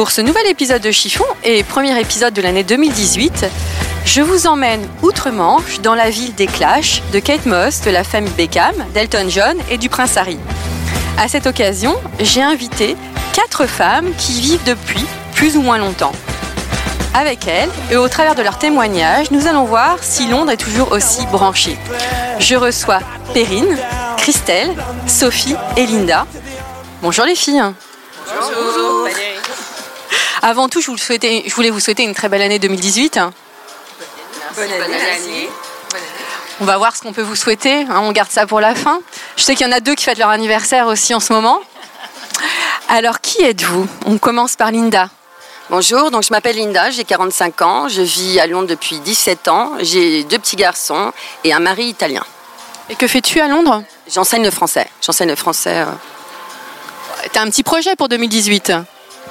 Pour ce nouvel épisode de Chiffon et premier épisode de l'année 2018, je vous emmène outre-Manche dans la ville des Clash, de Kate Moss, de la famille Beckham, d'Elton John et du prince Harry. À cette occasion, j'ai invité quatre femmes qui vivent depuis plus ou moins longtemps. Avec elles, et au travers de leurs témoignages, nous allons voir si Londres est toujours aussi branchée. Je reçois Perrine, Christelle, Sophie et Linda. Bonjour les filles. Bonjour. Avant tout, je, vous souhaitais- je voulais vous souhaiter une très belle année 2018. Bonne année. On va voir ce qu'on peut vous souhaiter. hein, on garde ça pour la fin. Je sais qu'il y en a deux qui fêtent leur anniversaire aussi en ce moment. Alors, qui êtes-vous? On commence par Linda. Bonjour, donc je m'appelle Linda, j'ai 45 ans, je vis à Londres depuis 17 ans, j'ai deux petits garçons et un mari italien. Et que fais-tu à Londres? J'enseigne le français. J'enseigne le français. euh. T'as un petit projet pour 2018.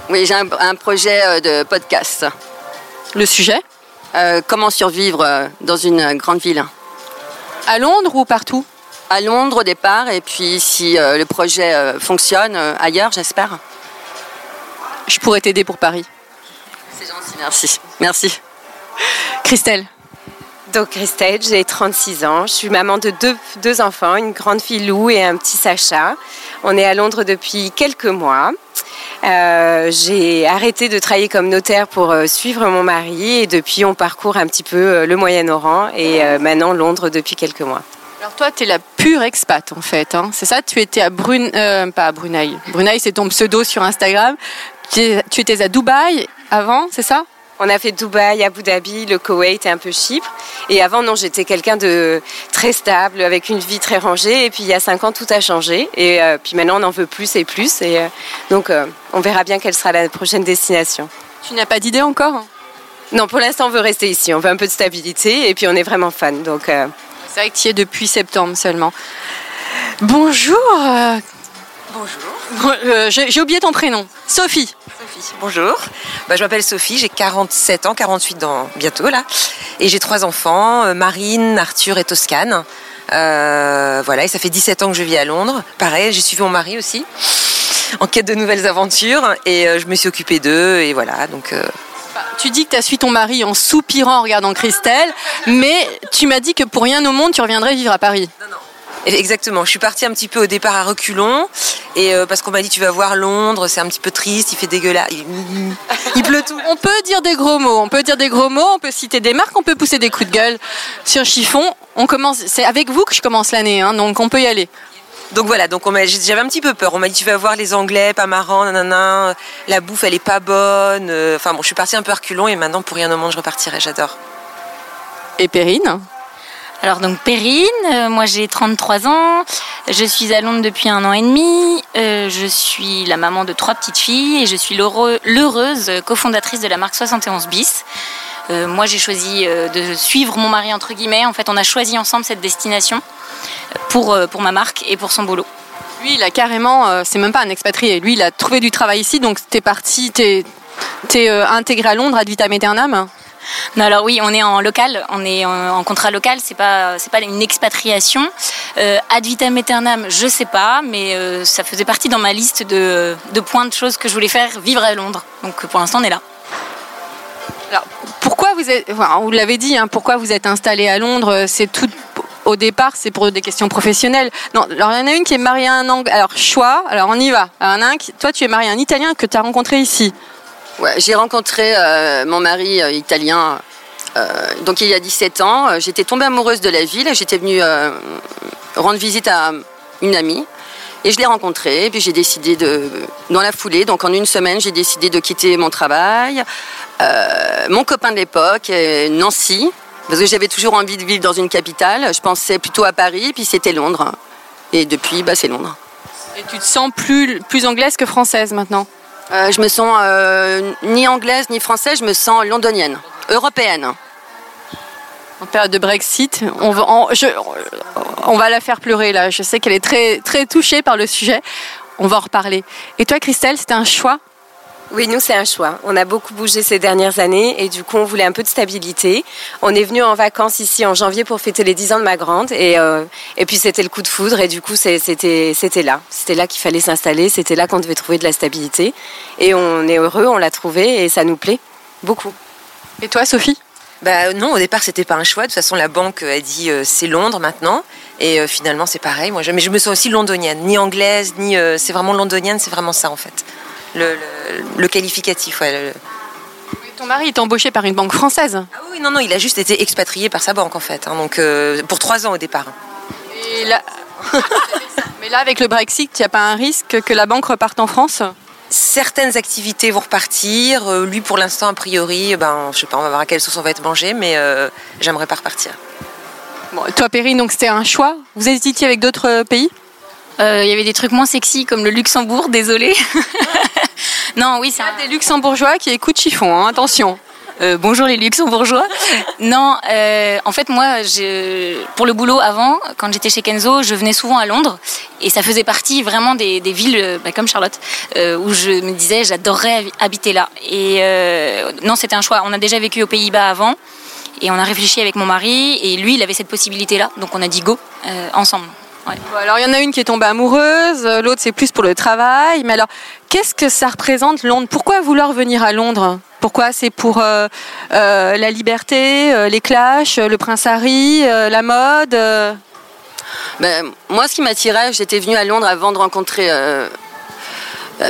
Oui, j'ai un, un projet euh, de podcast. Le sujet? Euh, comment survivre euh, dans une grande ville À Londres ou partout? À Londres au départ, et puis si euh, le projet euh, fonctionne, euh, ailleurs, j'espère. Je pourrais t'aider pour Paris. C'est gentil, merci. Merci. Christelle. Donc Christelle, j'ai 36 ans, je suis maman de deux, deux enfants, une grande fille Lou et un petit Sacha. On est à Londres depuis quelques mois. Euh, j'ai arrêté de travailler comme notaire pour euh, suivre mon mari et depuis on parcourt un petit peu euh, le Moyen-Orient et maintenant Londres depuis quelques mois. Alors toi, tu es la pure expat en fait. hein. C'est ça Tu étais à Brun... pas à Brunei. Brunei, c'est ton pseudo sur Instagram. Tu étais à Dubaï avant, c'est ça? On a fait Dubaï, Abu Dhabi, le Koweït et un peu Chypre. Et avant, non, j'étais quelqu'un de très stable, avec une vie très rangée. Et puis, il y a cinq ans, tout a changé. Et euh, puis maintenant, on en veut plus et plus. Et euh, donc, euh, on verra bien quelle sera la prochaine destination. Tu n'as pas d'idée encore Non, pour l'instant, on veut rester ici. On veut un peu de stabilité. Et puis, on est vraiment fan. Donc, C'est vrai que tu y es depuis septembre seulement. Bonjour. Bonjour. euh, J'ai oublié ton prénom. Sophie. Sophie. Bonjour. Bah, je m'appelle Sophie, j'ai 47 ans, 48 dans bientôt là. Et j'ai trois enfants, euh, Marine, Arthur et Toscane. Euh, voilà, et ça fait 17 ans que je vis à Londres. Pareil, j'ai suivi mon mari aussi, en quête de nouvelles aventures. Et euh, je me suis occupée d'eux, et voilà. Donc, euh, Tu dis que tu as suivi ton mari en soupirant en regardant Christelle, mais tu m'as dit que pour rien au monde, tu reviendrais vivre à Paris. et exactement, je suis partie un petit peu au départ à reculons. Et euh, parce qu'on m'a dit, tu vas voir Londres, c'est un petit peu triste, il fait dégueulasse. Il, il pleut tout. On peut dire des gros mots, on peut dire des gros mots, on peut citer des marques, on peut pousser des coups de gueule sur chiffon. On commence, c'est avec vous que je commence l'année, hein, donc on peut y aller. Donc voilà, donc j'avais un petit peu peur. On m'a dit tu vas voir les Anglais, pas marrant, nanana, la bouffe elle est pas bonne. Euh, Enfin bon, je suis partie un peu à reculons et maintenant pour rien au monde je repartirai, j'adore. Et Perrine? Alors donc Perrine, euh, moi j'ai 33 ans, je suis à Londres depuis un an et demi, euh, je suis la maman de trois petites filles et je suis l'heureuse cofondatrice de la marque 71 bis. Euh, moi j'ai choisi de suivre mon mari entre guillemets, en fait on a choisi ensemble cette destination pour, pour ma marque et pour son boulot. Lui, il a carrément, c'est même pas un expatrié, lui, il a trouvé du travail ici, donc t'es parti, t'es Tu es intégré à Londres ad vitam aeternam non, alors oui, on est en local, on est en, contrat local, c'est pas c'est pas une expatriation. ad vitam aeternam, je sais pas, mais ça faisait partie dans ma liste de, de points de choses que je voulais faire vivre à Londres. Donc pour l'instant, on est là. Alors, pourquoi vous êtes, vous l'avez dit, hein, pourquoi vous êtes installé à Londres C'est tout au départ, c'est pour des questions professionnelles. Non, alors il y en a une qui est mariée à un Anglais. Alors choix, alors on y va. un toi, tu es marié à un Italien que tu as rencontré ici. J'ai rencontré euh, mon mari euh, italien. Euh, donc il y a 17 ans, j'étais tombée amoureuse de la ville. J'étais venue rendre visite à une amie. Et je l'ai rencontré, et puis j'ai décidé de, dans la foulée, donc en une semaine, j'ai décidé de quitter mon travail. mon copain de l'époque, Nancy, parce que j'avais toujours envie de vivre dans une capitale. Je pensais plutôt à Paris, puis c'était Londres. Et depuis, bah, c'est Londres. Et tu te sens plus, plus anglaise que française maintenant? Euh, Je me sens euh, ni anglaise ni française, je me sens londonienne, européenne. En période de Brexit, on va, on va la faire pleurer là. Je sais qu'elle est très, très touchée par le sujet. On va en reparler. Et toi, Christelle, c'était un choix oui, nous, c'est un choix. On a beaucoup bougé ces dernières années et du coup, on voulait un peu de stabilité. On est venu en vacances ici en janvier pour fêter les 10 ans de ma grande et, euh, et puis c'était le coup de foudre et du coup, c'était là. C'était là qu'il fallait s'installer, c'était là qu'on devait trouver de la stabilité. Et on est heureux, on l'a trouvé et ça nous plaît beaucoup. Et toi, Sophie? Bah non, au départ c'était pas un choix. De toute façon, la banque a dit euh, c'est Londres maintenant, et euh, finalement c'est pareil. Moi, je, mais je me sens aussi londonienne, ni anglaise, ni c'est vraiment londonienne. C'est vraiment ça en fait le, qualificatif. Ton mari est embauché par une banque française ah Oui, non, non, il a juste été expatrié par sa banque en fait. Hein, donc euh, pour trois ans au départ. Mais là, avec le Brexit, il n'y a pas un risque que la banque reparte en France? Certaines activités vont repartir. Euh, lui, pour l'instant, a priori, ben, je sais pas, on va voir à quelle sauce on va être mangé, mais euh, j'aimerais pas repartir. toi, Perrine, donc c'était un choix? Vous hésitiez avec d'autres pays? Euh, il y avait des trucs moins sexy comme le Luxembourg, désolé. non, oui, c'est un... des Luxembourgeois qui écoutent chiffon, hein, attention. Euh, bonjour les luxembourgeois. non, euh, en fait moi, pour le boulot avant, quand j'étais chez Kenzo, je venais souvent à Londres et ça faisait partie vraiment des, villes bah, comme Charlotte où je me disais j'adorerais habiter là. Et non, c'était un choix. On a déjà vécu aux Pays-Bas avant et on a réfléchi avec mon mari et lui, il avait cette possibilité là, donc on a dit go ensemble alors il y en a une qui est tombée amoureuse, l'autre c'est plus pour le travail. Mais alors, qu'est-ce que ça représente Londres? Pourquoi vouloir venir à Londres? Pourquoi? C'est pour euh, euh, la liberté, euh, les clashs, le prince Harry, la mode ben, Moi, ce qui m'attirait, j'étais venue à Londres avant de rencontrer euh,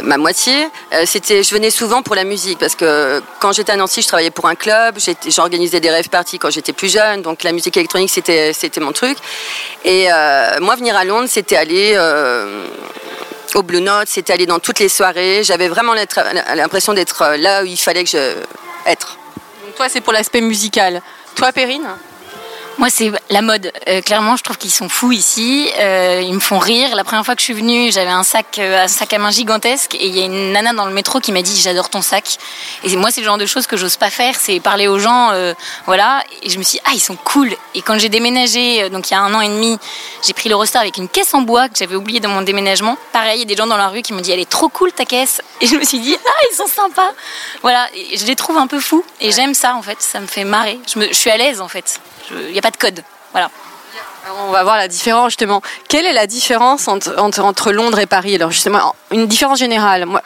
ma moitié, euh, c'était, je venais souvent pour la musique parce que quand j'étais à Nancy, je travaillais pour un club, j'organisais des rêves parties quand j'étais plus jeune, donc la musique électronique c'était c'était mon truc. Et euh, moi, venir à Londres, c'était aller au Blue Note, c'était aller dans toutes les soirées. J'avais vraiment l'impression d'être là où il fallait que je être. Toi, c'est pour l'aspect musical. Toi, Perrine? Moi, c'est la mode. Euh, clairement, je trouve qu'ils sont fous ici. Euh, ils me font rire. La première fois que je suis venue, j'avais un sac, euh, un sac à main gigantesque et il y a une nana dans le métro qui m'a dit j'adore ton sac. Et moi, c'est le genre de choses que j'ose pas faire, c'est parler aux gens, voilà. Et je me suis dit, ah ils sont cool. Et quand j'ai déménagé, donc il y a un an et demi, j'ai pris le l'Eurostar avec une caisse en bois que j'avais oublié dans mon déménagement. Pareil, il y a des gens dans la rue qui m'ont dit elle est trop cool ta caisse. Et je me suis dit ah ils sont sympas. Voilà, et je les trouve un peu fous et j'aime ça en fait. Ça me fait marrer. Je, me, je suis à l'aise en fait. Il n'y a pas de code. Voilà. on va voir la différence justement. Quelle est la différence entre, entre, Londres et Paris? Alors justement, une différence générale. Moi...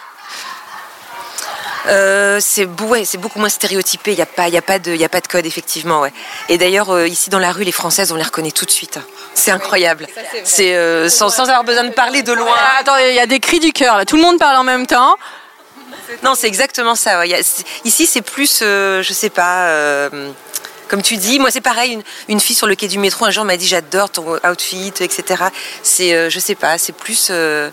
Euh, c'est beaucoup moins stéréotypé. Il n'y a pas, il a pas de, il a pas de code effectivement, ouais. Et d'ailleurs, euh, ici dans la rue, les Françaises, on les reconnaît tout de suite. C'est incroyable. C'est euh, sans, sans, avoir besoin de parler de loin. attends, il y a des cris du cœur. Tout le monde parle en même temps. Non, c'est exactement ça. ici, c'est plus, je sais pas comme tu dis, moi c'est pareil, une, fille sur le quai du métro un jour m'a dit j'adore ton outfit, etc. C'est, euh, je sais pas, c'est plus. Euh,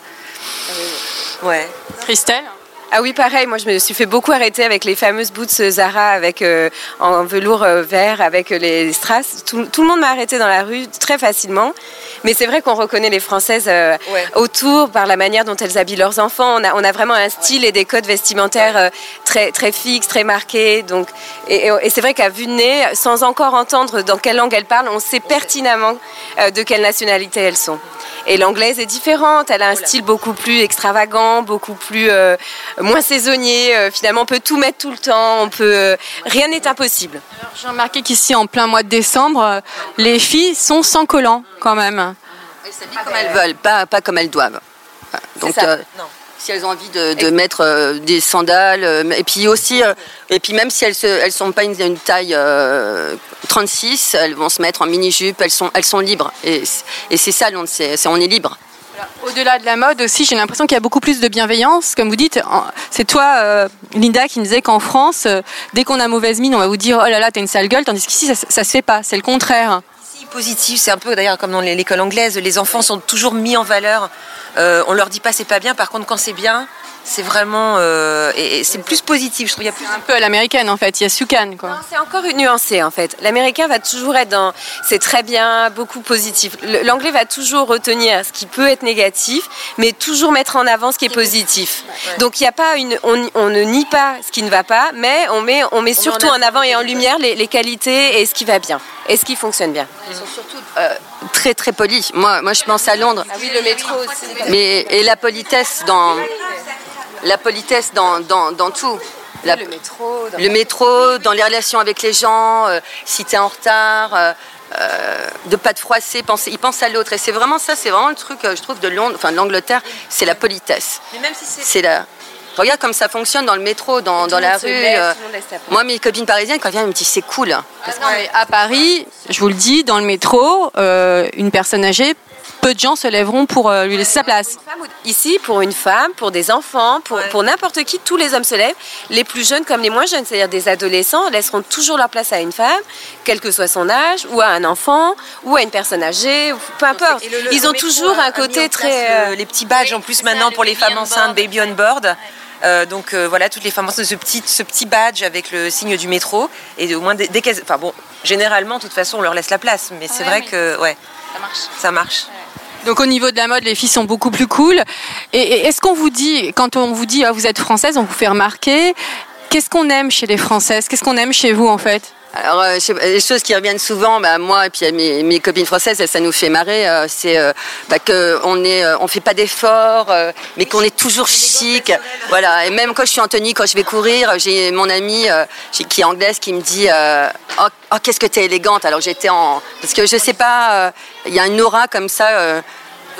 ouais. Christelle ah oui, pareil. Moi, je me suis fait beaucoup arrêter avec les fameuses boots Zara avec euh, en velours vert avec les strass. Tout, le monde m'a arrêté dans la rue très facilement. Mais c'est vrai qu'on reconnaît les Françaises autour par la manière dont elles habillent leurs enfants. On a, on a vraiment un style et des codes vestimentaires très très fixes, très marqués. Donc, et, c'est vrai qu'à vue de nez, sans encore entendre dans quelle langue elles parlent, on sait pertinemment de quelle nationalité elles sont. Et l'anglaise est différente. Elle a un style beaucoup plus extravagant, beaucoup plus moins saisonnier. Euh, finalement, on peut tout mettre tout le temps. On peut, euh, rien n'est impossible. J'ai remarqué qu'ici, en plein mois de décembre, euh, les filles sont sans collant quand même. Elles s'habillent comme elles veulent, pas, pas comme elles doivent. Donc, ça. euh, si elles ont envie de, de mettre euh, des sandales, euh, et puis aussi, euh, et puis même si elles ne elles sont pas une, une taille euh, 36, elles vont se mettre en mini-jupe, elles sont, elles sont libres. Et, et c'est ça, c'est- on est libre. Au-delà de la mode aussi, j'ai l'impression qu'il y a beaucoup plus de bienveillance. Comme vous dites, c'est toi, euh, Linda, qui me disait qu'en France, euh, dès qu'on a mauvaise mine, on va vous dire oh là là, t'as une sale gueule, tandis qu'ici, ça, ça se fait pas. C'est le contraire. Si, positif, c'est un peu d'ailleurs comme dans l'école anglaise, les enfants sont toujours mis en valeur. Euh, on leur dit pas c'est pas bien, par contre quand c'est bien, c'est vraiment euh, et, et c'est plus positif. Je trouve il y a plus Un peu à l'américaine, en fait. Il y a Sukan, quoi. C'est encore une nuancée en fait. L'américain va toujours être dans c'est très bien, beaucoup positif. L'anglais va toujours retenir ce qui peut être négatif, mais toujours mettre en avant ce qui est positif. Donc il n'y a pas une, on, on ne nie pas ce qui ne va pas, mais on met, on met surtout en avant et en lumière les, les qualités et ce qui va bien et ce qui fonctionne bien. Ils sont surtout euh, très très polis. Moi, moi, je pense à Londres. Ah oui, le métro aussi. Mais, et la politesse dans, la politesse dans, dans, dans tout. La- Le métro. dans- le métro, dans les relations avec les gens, euh, si tu es en retard, euh, euh, de pas te froisser, penser, il pense à l'autre. Et c'est vraiment ça, c'est vraiment le truc, euh, je trouve, de Londres, enfin de l'Angleterre, c'est la politesse. Mais même si c'est la. Regarde comme ça fonctionne dans le métro, dans, dans la rue. lève, euh, moi, mes copines parisiennes, quand elles viennent, elles me disent c'est cool. Parce que, non, mais à Paris, je vous le dis, dans le métro, euh, une personne âgée, peu de gens se lèveront pour euh, lui laisser sa place. Ici, pour une femme, pour des enfants, pour, pour n'importe qui, tous les hommes se lèvent. Les plus jeunes comme les moins jeunes, c'est-à-dire des adolescents, laisseront toujours leur place à une femme, quel que soit son âge, ou à un enfant, ou à une personne âgée, peu importe. Et le- le- Ils ont toujours un côté très... le- euh, les petits badges en plus maintenant pour les femmes enceintes, baby on board. Euh, donc euh, voilà, toutes les femmes enceintes, ce petit, ce petit badge avec le signe du métro. Et au moins, dès, dès qu'elles. Enfin bon, généralement, de toute façon, on leur laisse la place. Mais c'est vrai que, ouais, Ça marche. ça marche. Donc au niveau de la mode, les filles sont beaucoup plus cool. Et, est-ce qu'on vous dit, quand on vous dit ah, vous êtes française, on vous fait remarquer, qu'est-ce qu'on aime chez les Françaises? Qu'est-ce qu'on aime chez vous en fait? Alors, euh, je sais les choses qui reviennent souvent, bah, moi et puis à mes, mes copines françaises, ça nous fait marrer, euh, c'est euh, bah, qu'on est, euh, on fait pas d'efforts, euh, mais qu'on est toujours chic. Voilà. Et même quand je suis en tenue, quand je vais courir, j'ai mon amie euh, qui est anglaise qui me dit euh, oh, oh, qu'est-ce que t'es élégante. Alors j'étais en parce que je sais pas, euh, il y a une aura comme ça.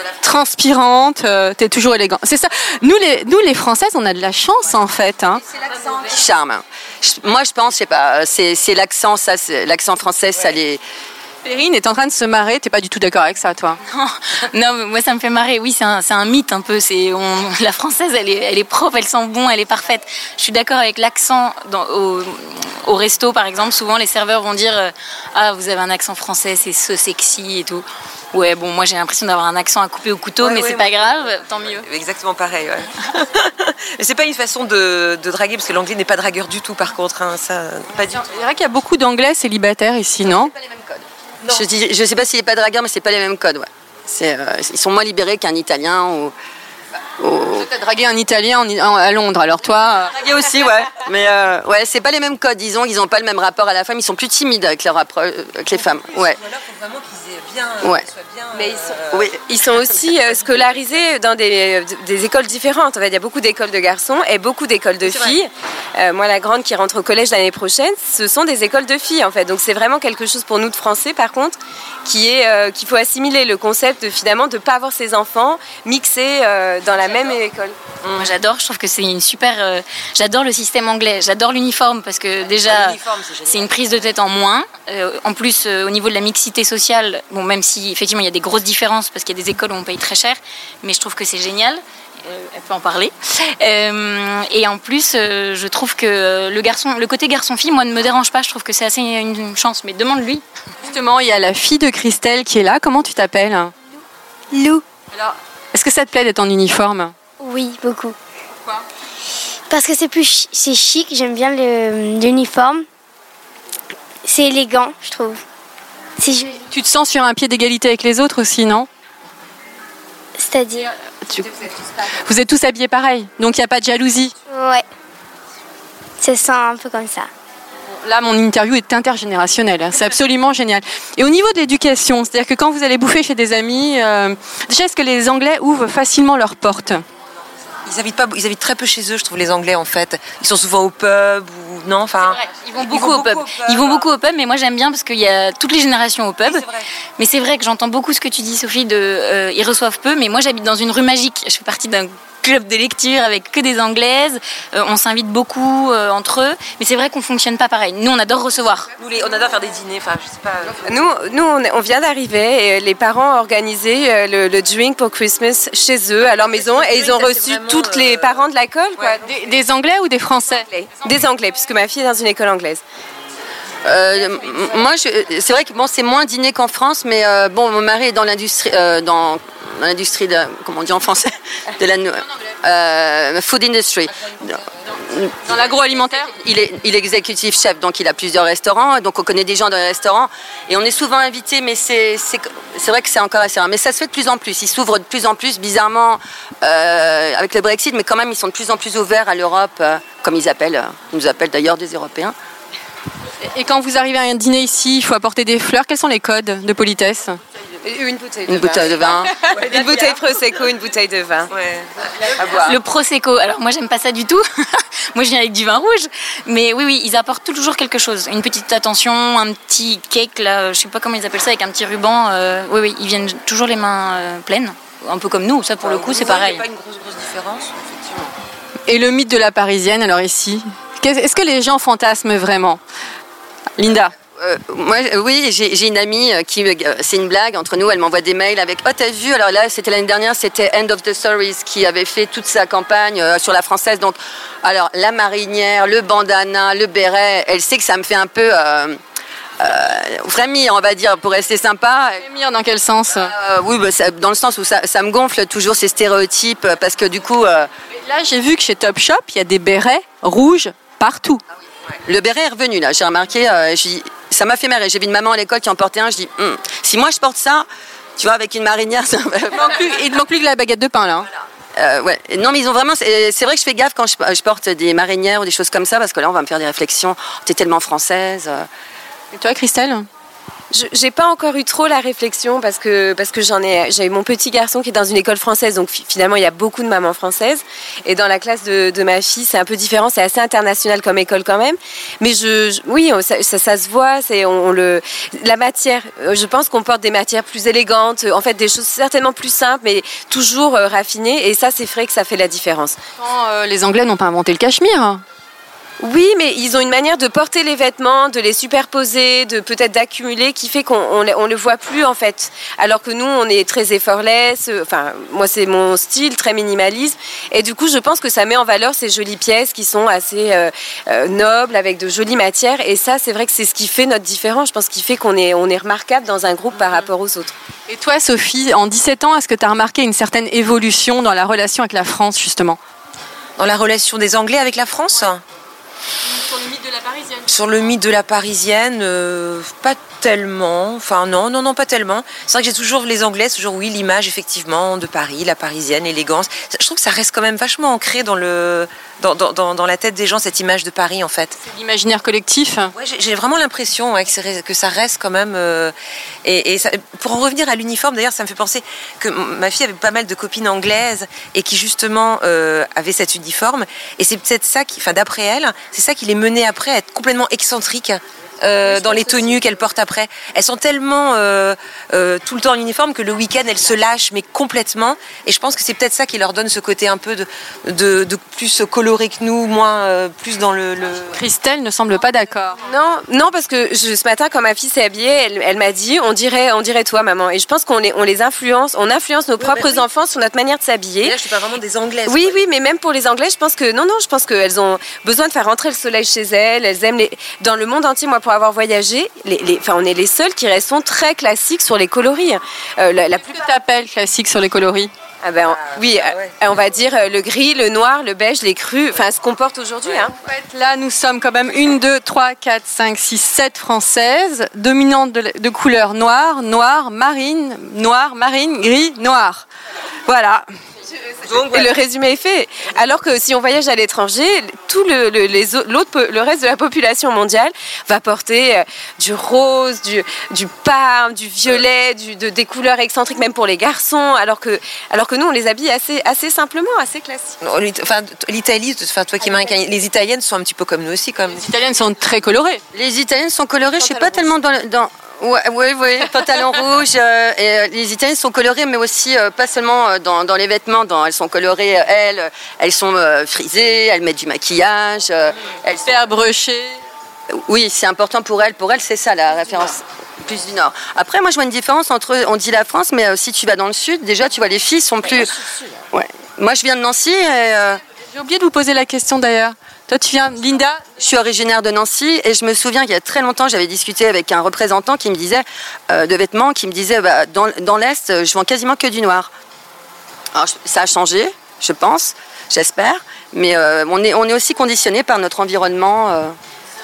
Euh, Transpirante, euh, t'es toujours élégante. C'est ça. Nous les, nous les Françaises, on a de la chance en fait. Hein. qui charme. Je- moi, je pense, je sais pas, c'est c'est l'accent, ça, c'est- l'accent français, ça les. Perrine est en train de se marrer. T'es pas du tout d'accord avec ça, toi? Non, mais moi ça me fait marrer. Oui, c'est un, c'est un mythe un peu. C'est on- la française, elle est, elle est propre, elle sent bon, elle est parfaite. Je suis d'accord avec l'accent dans- au, au resto, par exemple. Souvent, les serveurs vont dire euh, ah vous avez un accent français, c'est so sexy et tout. Ouais, bon, moi j'ai l'impression d'avoir un accent à couper au couteau, Ouais, mais ouais, c'est pas grave, tant mieux. Exactement pareil, ouais. Mais c'est pas une façon de, de draguer, parce que l'anglais n'est pas dragueur du tout, par contre. hein, ça, pas du tout. Il dirait qu'il y a beaucoup d'Anglais célibataires ici, non Je, dis, je sais pas s'il est pas dragueur, mais c'est pas les mêmes codes. Ouais. C'est, euh, ils sont moins libérés qu'un Italien ou. Ou- T'as dragué un Italien en- en- à Londres, alors toi. euh, Dragués aussi, ouais. Mais euh, ouais, c'est pas les mêmes codes. Disons qu'ils ont pas le même rapport à la femme. Ils sont plus timides avec, leur avec les femmes. Ouais. Faut vraiment qu'ils aient bien. Ouais. qu'ils soient bien, Mais ils sont- euh, Oui. Ils sont aussi euh, scolarisés dans des, des écoles différentes. En fait, il y a beaucoup d'écoles de garçons et beaucoup d'écoles de filles. Euh, moi, la grande qui rentre au collège l'année prochaine, ce sont des écoles de filles en fait. Donc c'est vraiment quelque chose pour nous de Français, par contre, qui est euh, qu'il faut assimiler le concept de, finalement de pas avoir ses enfants mixés euh, dans la même école. Moi j'adore, je trouve que c'est une super. euh, j'adore le système anglais, j'adore l'uniforme parce que déjà l'uniforme, c'est une prise de tête en moins. Euh, en plus, euh, au niveau de la mixité sociale, bon, même si effectivement il y a des grosses différences parce qu'il y a des écoles où on paye très cher, mais je trouve que c'est génial. Euh, elle peut en parler. Euh, et en plus, euh, je trouve que le garçon, le côté garçon-fille, moi, ne me dérange pas. Je trouve que c'est assez une chance. Mais demande-lui. Justement, il y a la fille de Christelle qui est là. Comment tu t'appelles? Lou. Alors, est-ce que ça te plaît d'être en uniforme? Oui, beaucoup. Parce que c'est plus c'est chic, j'aime bien l'uniforme. C'est élégant, je trouve. C'est joli. Tu te sens sur un pied d'égalité avec les autres aussi, non? C'est-à-dire? Tu- Vous êtes tous habillés pareil, donc il n'y a pas de jalousie? Ouais. Ça sent un peu comme ça. Là, mon interview est intergénérationnelle. C'est absolument génial. Et au niveau de l'éducation, c'est-à-dire que quand vous allez bouffer chez des amis, euh, déjà, est-ce que les Anglais ouvrent facilement leurs portes? Ils habitent pas, ils habitent très peu chez eux, je trouve les Anglais en fait. Ils sont souvent au pub ou non, enfin. Ils vont beaucoup, au, pub. Ils vont beaucoup au pub, mais moi j'aime bien parce qu'il y a toutes les générations au pub. mais c'est vrai que j'entends beaucoup ce que tu dis, Sophie. De, euh, ils reçoivent peu, mais moi j'habite dans une rue magique. Je fais partie d'un club de lecture avec que des anglaises. Euh, on s'invite beaucoup euh, entre eux, mais c'est vrai qu'on fonctionne pas pareil. Nous, on adore recevoir. Nous, on adore faire des dîners. Enfin, je sais pas. Nous, nous, on, vient d'arriver et les parents ont organisé euh, le, drink pour Christmas chez eux, à leur maison, et ils ont reçu tous les parents de l'école. Des, Anglais ou des Français Des Anglais, puisque ma fille est dans une école anglaise. moi, c'est vrai que bon, c'est moins dîner qu'en France, mais bon, mon mari est dans l'industrie, dans l'industrie de, comment on dit en français, de la euh, food industry. Dans l'agroalimentaire il est, il est exécutif chef, donc il a plusieurs restaurants, donc on connaît des gens dans les restaurants, et on est souvent invité, mais c'est vrai que c'est encore assez rare. Mais ça se fait de plus en plus, ils s'ouvrent de plus en plus, bizarrement, euh, avec le Brexit, mais quand même, ils sont de plus en plus ouverts à l'Europe, euh, comme ils appellent, ils nous appellent d'ailleurs des Européens. Et quand vous arrivez à un dîner ici, il faut apporter des fleurs, quels sont les codes de politesse? Une bouteille de une vin. Bouteille de vin. une bouteille Prosecco, une bouteille de vin. Le Prosecco, alors moi j'aime pas ça du tout. moi je viens avec du vin rouge. Mais oui, oui, ils apportent toujours quelque chose. Une petite attention, un petit cake, là, je sais pas comment ils appellent ça, avec un petit ruban. Euh, oui, oui, ils viennent toujours les mains euh, pleines. Un peu comme nous, ça pour le coup c'est pareil. Il n'y a pas une grosse, grosse différence, effectivement. Et le mythe de la parisienne, alors ici Est-ce que les gens fantasment vraiment? Linda euh, moi, oui, j'ai une amie euh, qui, euh, c'est une blague entre nous, elle m'envoie des mails avec Oh, t'as vu Alors là, c'était l'année dernière, c'était End of the Stories qui avait fait toute sa campagne sur la française. Donc, alors, la marinière, le bandana, le béret, elle sait que ça me fait un peu. Euh, frémir, on va dire, pour rester sympa. Frémir dans quel sens? Oui, bah, dans le sens où ça, ça, me gonfle toujours ces stéréotypes, parce que du coup. Là, j'ai vu que chez Topshop, il y a des bérets rouges partout. Le béret est revenu, là. J'ai remarqué, ça m'a fait marrer. J'ai vu une maman à l'école qui en portait un. Je dis, hum, si moi je porte ça, tu vois, avec une marinière, ça Il ne manque plus que la baguette de pain, là. Hein. Euh, ouais. Non, mais ils ont vraiment. C'est vrai que je fais gaffe quand je, porte des marinières ou des choses comme ça, parce que là, on va me faire des réflexions. T'es tellement française. Et toi, Christelle? J'ai pas encore eu trop la réflexion parce que parce que j'en ai j'ai mon petit garçon qui est dans une école française donc finalement il y a beaucoup de mamans françaises et dans la classe de, de ma fille c'est un peu différent c'est assez international comme école quand même mais je, oui ça, ça, se voit c'est on, le la matière euh, je pense qu'on porte des matières plus élégantes en fait des choses certainement plus simples mais toujours euh, raffinées et ça c'est vrai que ça fait la différence. Euh, les Anglais n'ont pas inventé le cachemire. Oui, mais ils ont une manière de porter les vêtements, de les superposer, de peut-être d'accumuler, qui fait qu'on on, le voit plus en fait. Alors que nous, on est très effortless. Euh, enfin, moi, c'est mon style, très minimaliste. Et du coup, je pense que ça met en valeur ces jolies pièces qui sont assez euh, euh, nobles, avec de jolies matières. Et ça, c'est vrai que c'est ce qui fait notre différence. Je pense qu'il fait qu'on est, on est remarquable dans un groupe par rapport aux autres. Et toi, Sophie, en 17 ans, est-ce que tu as remarqué une certaine évolution dans la relation avec la France, justement? Dans la relation des Anglais avec la France? Sur le mythe de la Parisienne Sur le mythe de la Parisienne, euh, pas tellement. Enfin, non, non, non, pas tellement. C'est vrai que j'ai toujours les Anglais, toujours oui, l'image effectivement de Paris, la Parisienne, l'élégance. Je trouve que ça reste quand même vachement ancré dans le, dans, dans, dans la tête des gens cette image de Paris en fait. C'est l'imaginaire collectif. Ouais, j'ai vraiment l'impression que, que, ça reste quand même. Euh, et, et pour en revenir à l'uniforme, d'ailleurs, ça me fait penser que ma fille avait pas mal de copines anglaises et qui justement euh, avaient cet uniforme. Et c'est peut-être ça qui, enfin d'après elle, c'est ça qui les menait après à être complètement excentriques euh, dans les tenues qu'elles portent après. Elles sont tellement euh, euh, tout le temps en uniforme que le week-end elles se lâchent mais complètement. Et je pense que c'est peut-être ça qui leur donne ce côté un peu de, de, plus coloré que nous, moins plus dans le, Christelle ne semble pas d'accord. Non, non parce que ce matin quand ma fille s'est habillée, elle, m'a dit on dirait on dirait toi maman. Et je pense qu'on les, on les influence, on influence nos propres enfants sur notre manière de s'habiller. Là je suis pas vraiment des Anglaises. Oui oui mais même pour les Anglais je pense que non non je pense qu'elles ont besoin de faire rentrer le soleil chez elles. Elles aiment les dans le monde entier moi pour avoir voyagé, les, enfin, on est les seuls qui restons très classiques sur les coloris. Euh, la, la plus t'appelles classique sur les coloris? Ah ben, oui, ah euh, on va dire euh, le gris, le noir, le beige, les crus, enfin ce qu'on porte aujourd'hui. Hein. là, nous sommes quand même une, deux, trois, quatre, cinq, six, sept françaises, dominantes de, de couleur noire, noire, marine, noire, marine, gris, noir. Voilà. Donc, Et le résumé est fait. Alors que si on voyage à l'étranger, tout le, le, les, le reste de la population mondiale va porter euh, du rose, du, du parme, du violet, du, de, des couleurs excentriques, même pour les garçons, alors que, alors que nous, on les habille assez, assez simplement, assez classique. Enfin, l'Italie, enfin, toi qui les Italiennes sont un petit peu comme nous aussi. Comme... Les Italiennes sont très colorées. Les Italiennes sont colorées, je sais pas tellement dans, dans oui, oui, oui. pantalon rouge. Euh, et, euh, les Italiennes sont colorées, mais aussi euh, pas seulement dans, dans, les vêtements. Dans, elles sont colorées, elles. Elles sont frisées, elles mettent du maquillage. elles sont brochées. Oui, c'est important pour elles. Pour elles, c'est ça la référence. Plus du Nord. Après, moi, je vois une différence entre, on dit la France, mais si tu vas dans le Sud, déjà, tu vois, les filles sont plus. Ouais. Moi, je viens de Nancy et. J'ai oublié de vous poser la question d'ailleurs. Toi, tu viens, Linda Je suis originaire de Nancy et je me souviens qu'il y a très longtemps, j'avais discuté avec un représentant qui me disait, euh, de vêtements, qui me disait, bah, dans, dans l'Est, je vends quasiment que du noir. Alors, ça a changé, je pense, j'espère, mais euh, on, est, on est aussi conditionné par notre environnement. Euh.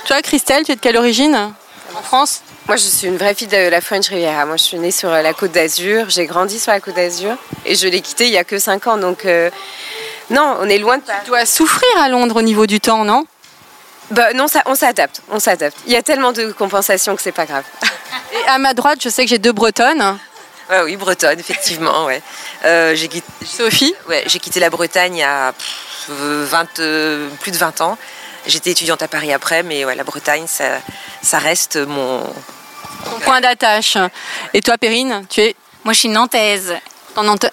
Toi, Christelle, tu es de quelle origine? En France? Moi, je suis une vraie fille de la French Riviera. Moi, je suis née sur la Côte d'Azur. J'ai grandi sur la Côte d'Azur et je l'ai quittée il y a que 5 ans. Donc, non, on est loin de Tu dois souffrir à Londres au niveau du temps, non? Bah, non, ça, on s'adapte, on s'adapte. Il y a tellement de compensations que c'est pas grave. Et à ma droite, je sais que j'ai deux bretonnes. oui, bretonne, effectivement, ouais. Euh, j'ai quitté... Sophie? Ouais, j'ai quitté la Bretagne il y a 20, euh, plus de 20 ans. J'étais étudiante à Paris après, mais ouais, la Bretagne, ça, ça reste mon... point d'attache. Et toi, Perrine, tu es? Moi, je suis nantaise.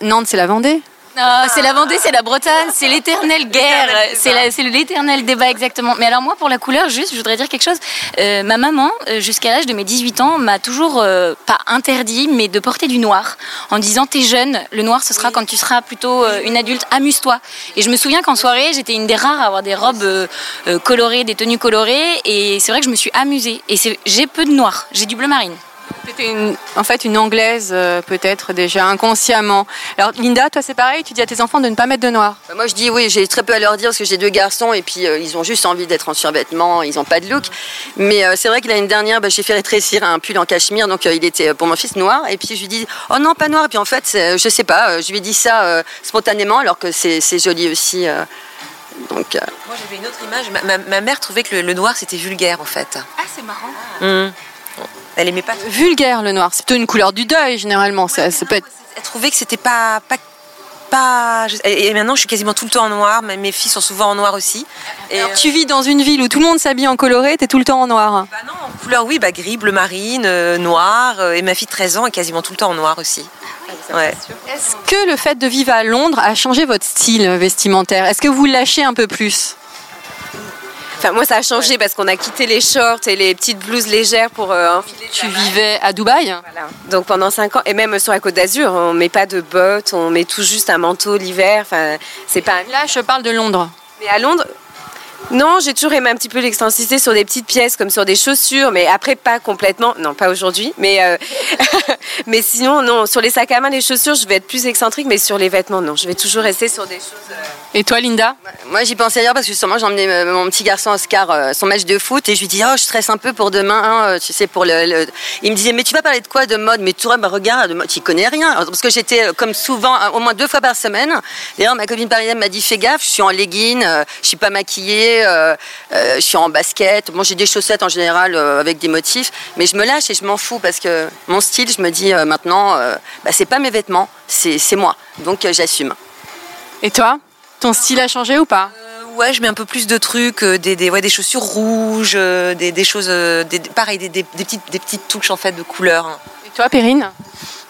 Nantes, c'est la Vendée? Non, c'est la Vendée, c'est la Bretagne, c'est l'éternelle guerre, c'est l'éternel débat exactement. Mais alors moi, pour la couleur, juste, je voudrais dire quelque chose. Euh, ma maman, euh, jusqu'à l'âge de mes 18 ans, m'a toujours euh, pas interdit, mais de porter du noir, en disant t'es jeune, le noir ce sera quand tu seras plutôt une adulte, amuse-toi. Et je me souviens qu'en soirée, j'étais une des rares à avoir des robes colorées, des tenues colorées, et c'est vrai que je me suis amusée. Et j'ai peu de noir, j'ai du bleu marine. C'était en fait une anglaise euh, peut-être déjà inconsciemment. Alors Linda, toi c'est pareil, tu dis à tes enfants de ne pas mettre de noir. Bah, moi je dis oui, j'ai très peu à leur dire parce que j'ai deux garçons et puis euh, ils ont juste envie d'être en survêtement, ils n'ont pas de look. Mais euh, c'est vrai que l'année dernière, bah, j'ai fait rétrécir un pull en cachemire, donc il était pour mon fils noir et puis je lui dis oh non pas noir et puis en fait je sais pas, je lui ai dit ça spontanément alors que c'est joli aussi. Donc, Moi j'avais une autre image, ma, mère trouvait que le, noir c'était vulgaire en fait. Ah c'est marrant. Mmh. Elle aimait pas. Vulgaire le noir. C'est plutôt une couleur du deuil généralement. ça, peut être... Elle trouvait que c'était pas, pas pas... Et maintenant, je suis quasiment tout le temps en noir. Mes filles sont souvent en noir aussi. Et Alors, tu vis dans une ville où tout le monde s'habille en coloré, tu es tout le temps en noir bah Non, en couleur, oui, bah, gris, bleu marine, euh, noir. Euh, et ma fille de 13 ans est quasiment tout le temps en noir aussi. Ouais. Est-ce que le fait de vivre à Londres a changé votre style vestimentaire? Est-ce que vous lâchez un peu plus? Enfin, moi, ça a changé parce qu'on a quitté les shorts et les petites blouses légères pour euh, enfiler. Tu vivais à Dubaï? Voilà. Donc pendant 5 ans, et même sur la Côte d'Azur, on met pas de bottes, on met tout juste un manteau l'hiver. Enfin, c'est pas. Là, je parle de Londres. Mais à Londres, non, j'ai toujours aimé un petit peu l'extensité sur des petites pièces, comme sur des chaussures, mais après pas complètement. Non, pas aujourd'hui. Mais, euh, mais sinon, non. Sur les sacs à main, les chaussures, je vais être plus excentrique, mais sur les vêtements, non. Je vais toujours rester sur des choses. Euh, et toi, Linda? Moi, j'y pensais hier parce que justement, j'ai emmené euh, mon petit garçon Oscar son match de foot et je lui dis Oh, je stresse un peu pour demain. Hein, tu sais, pour le, Il me disait Mais tu vas parler de quoi De mode? Mais tu bah, regarde, tu connais rien. Parce que j'étais, comme souvent, au moins deux fois par semaine. D'ailleurs, ma copine parisienne m'a dit Fais gaffe, je suis en legging, je suis pas maquillée. Euh, euh, je suis en basket. Bon, j'ai des chaussettes en général euh, avec des motifs, mais je me lâche et je m'en fous parce que mon style, je me dis maintenant, bah, c'est pas mes vêtements, c'est moi. Donc j'assume. Et toi, ton style a changé ou pas? Ouais, je mets un peu plus de trucs, des, des, ouais, des chaussures rouges, des, des choses, des, pareil, des, des, petites, des petites touches en fait de couleurs. Et toi, Perrine?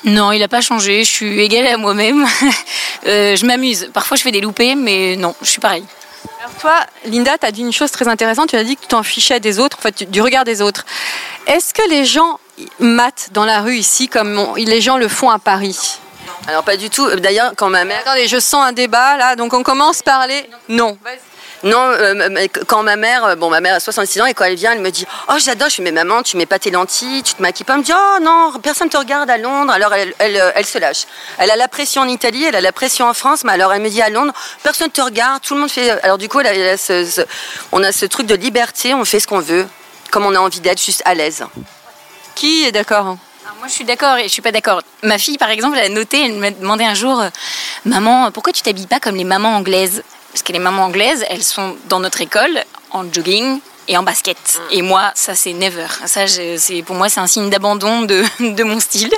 Non, il n'a pas changé. Je suis égale à moi-même. je m'amuse. Parfois, je fais des loupés, mais non, je suis pareil. Alors toi, Linda, tu as dit une chose très intéressante, tu as dit que tu t'en fichais des autres, en fait, du regard des autres. Est-ce que les gens matent dans la rue ici comme les gens le font à Paris? Alors pas du tout. D'ailleurs, quand ma mère... Attendez, je sens un débat là, donc on commence par les... Non. Non, euh, quand ma mère, euh, bon, ma mère a 66 ans et quand elle vient, elle me dit Oh, j'adore, je suis mais maman, tu mets pas tes lentilles, tu te maquilles pas. Elle me dit Oh non, personne te regarde à Londres. Alors elle, elle, euh, elle, se lâche. Elle a la pression en Italie, elle a la pression en France, mais alors elle me dit à Londres Personne te regarde, tout le monde fait. Alors du coup, elle on a ce truc de liberté, on fait ce qu'on veut, comme on a envie d'être, juste à l'aise. Qui est d'accord? Moi, je suis d'accord et je suis pas d'accord. Ma fille, par exemple, elle a noté, elle m'a demandé un jour, maman, pourquoi tu t'habilles pas comme les mamans anglaises? Parce que les mamans anglaises, elles sont dans notre école en jogging et en basket. Et moi, ça, c'est never. Ça, c'est pour moi, c'est un signe d'abandon de, de mon style.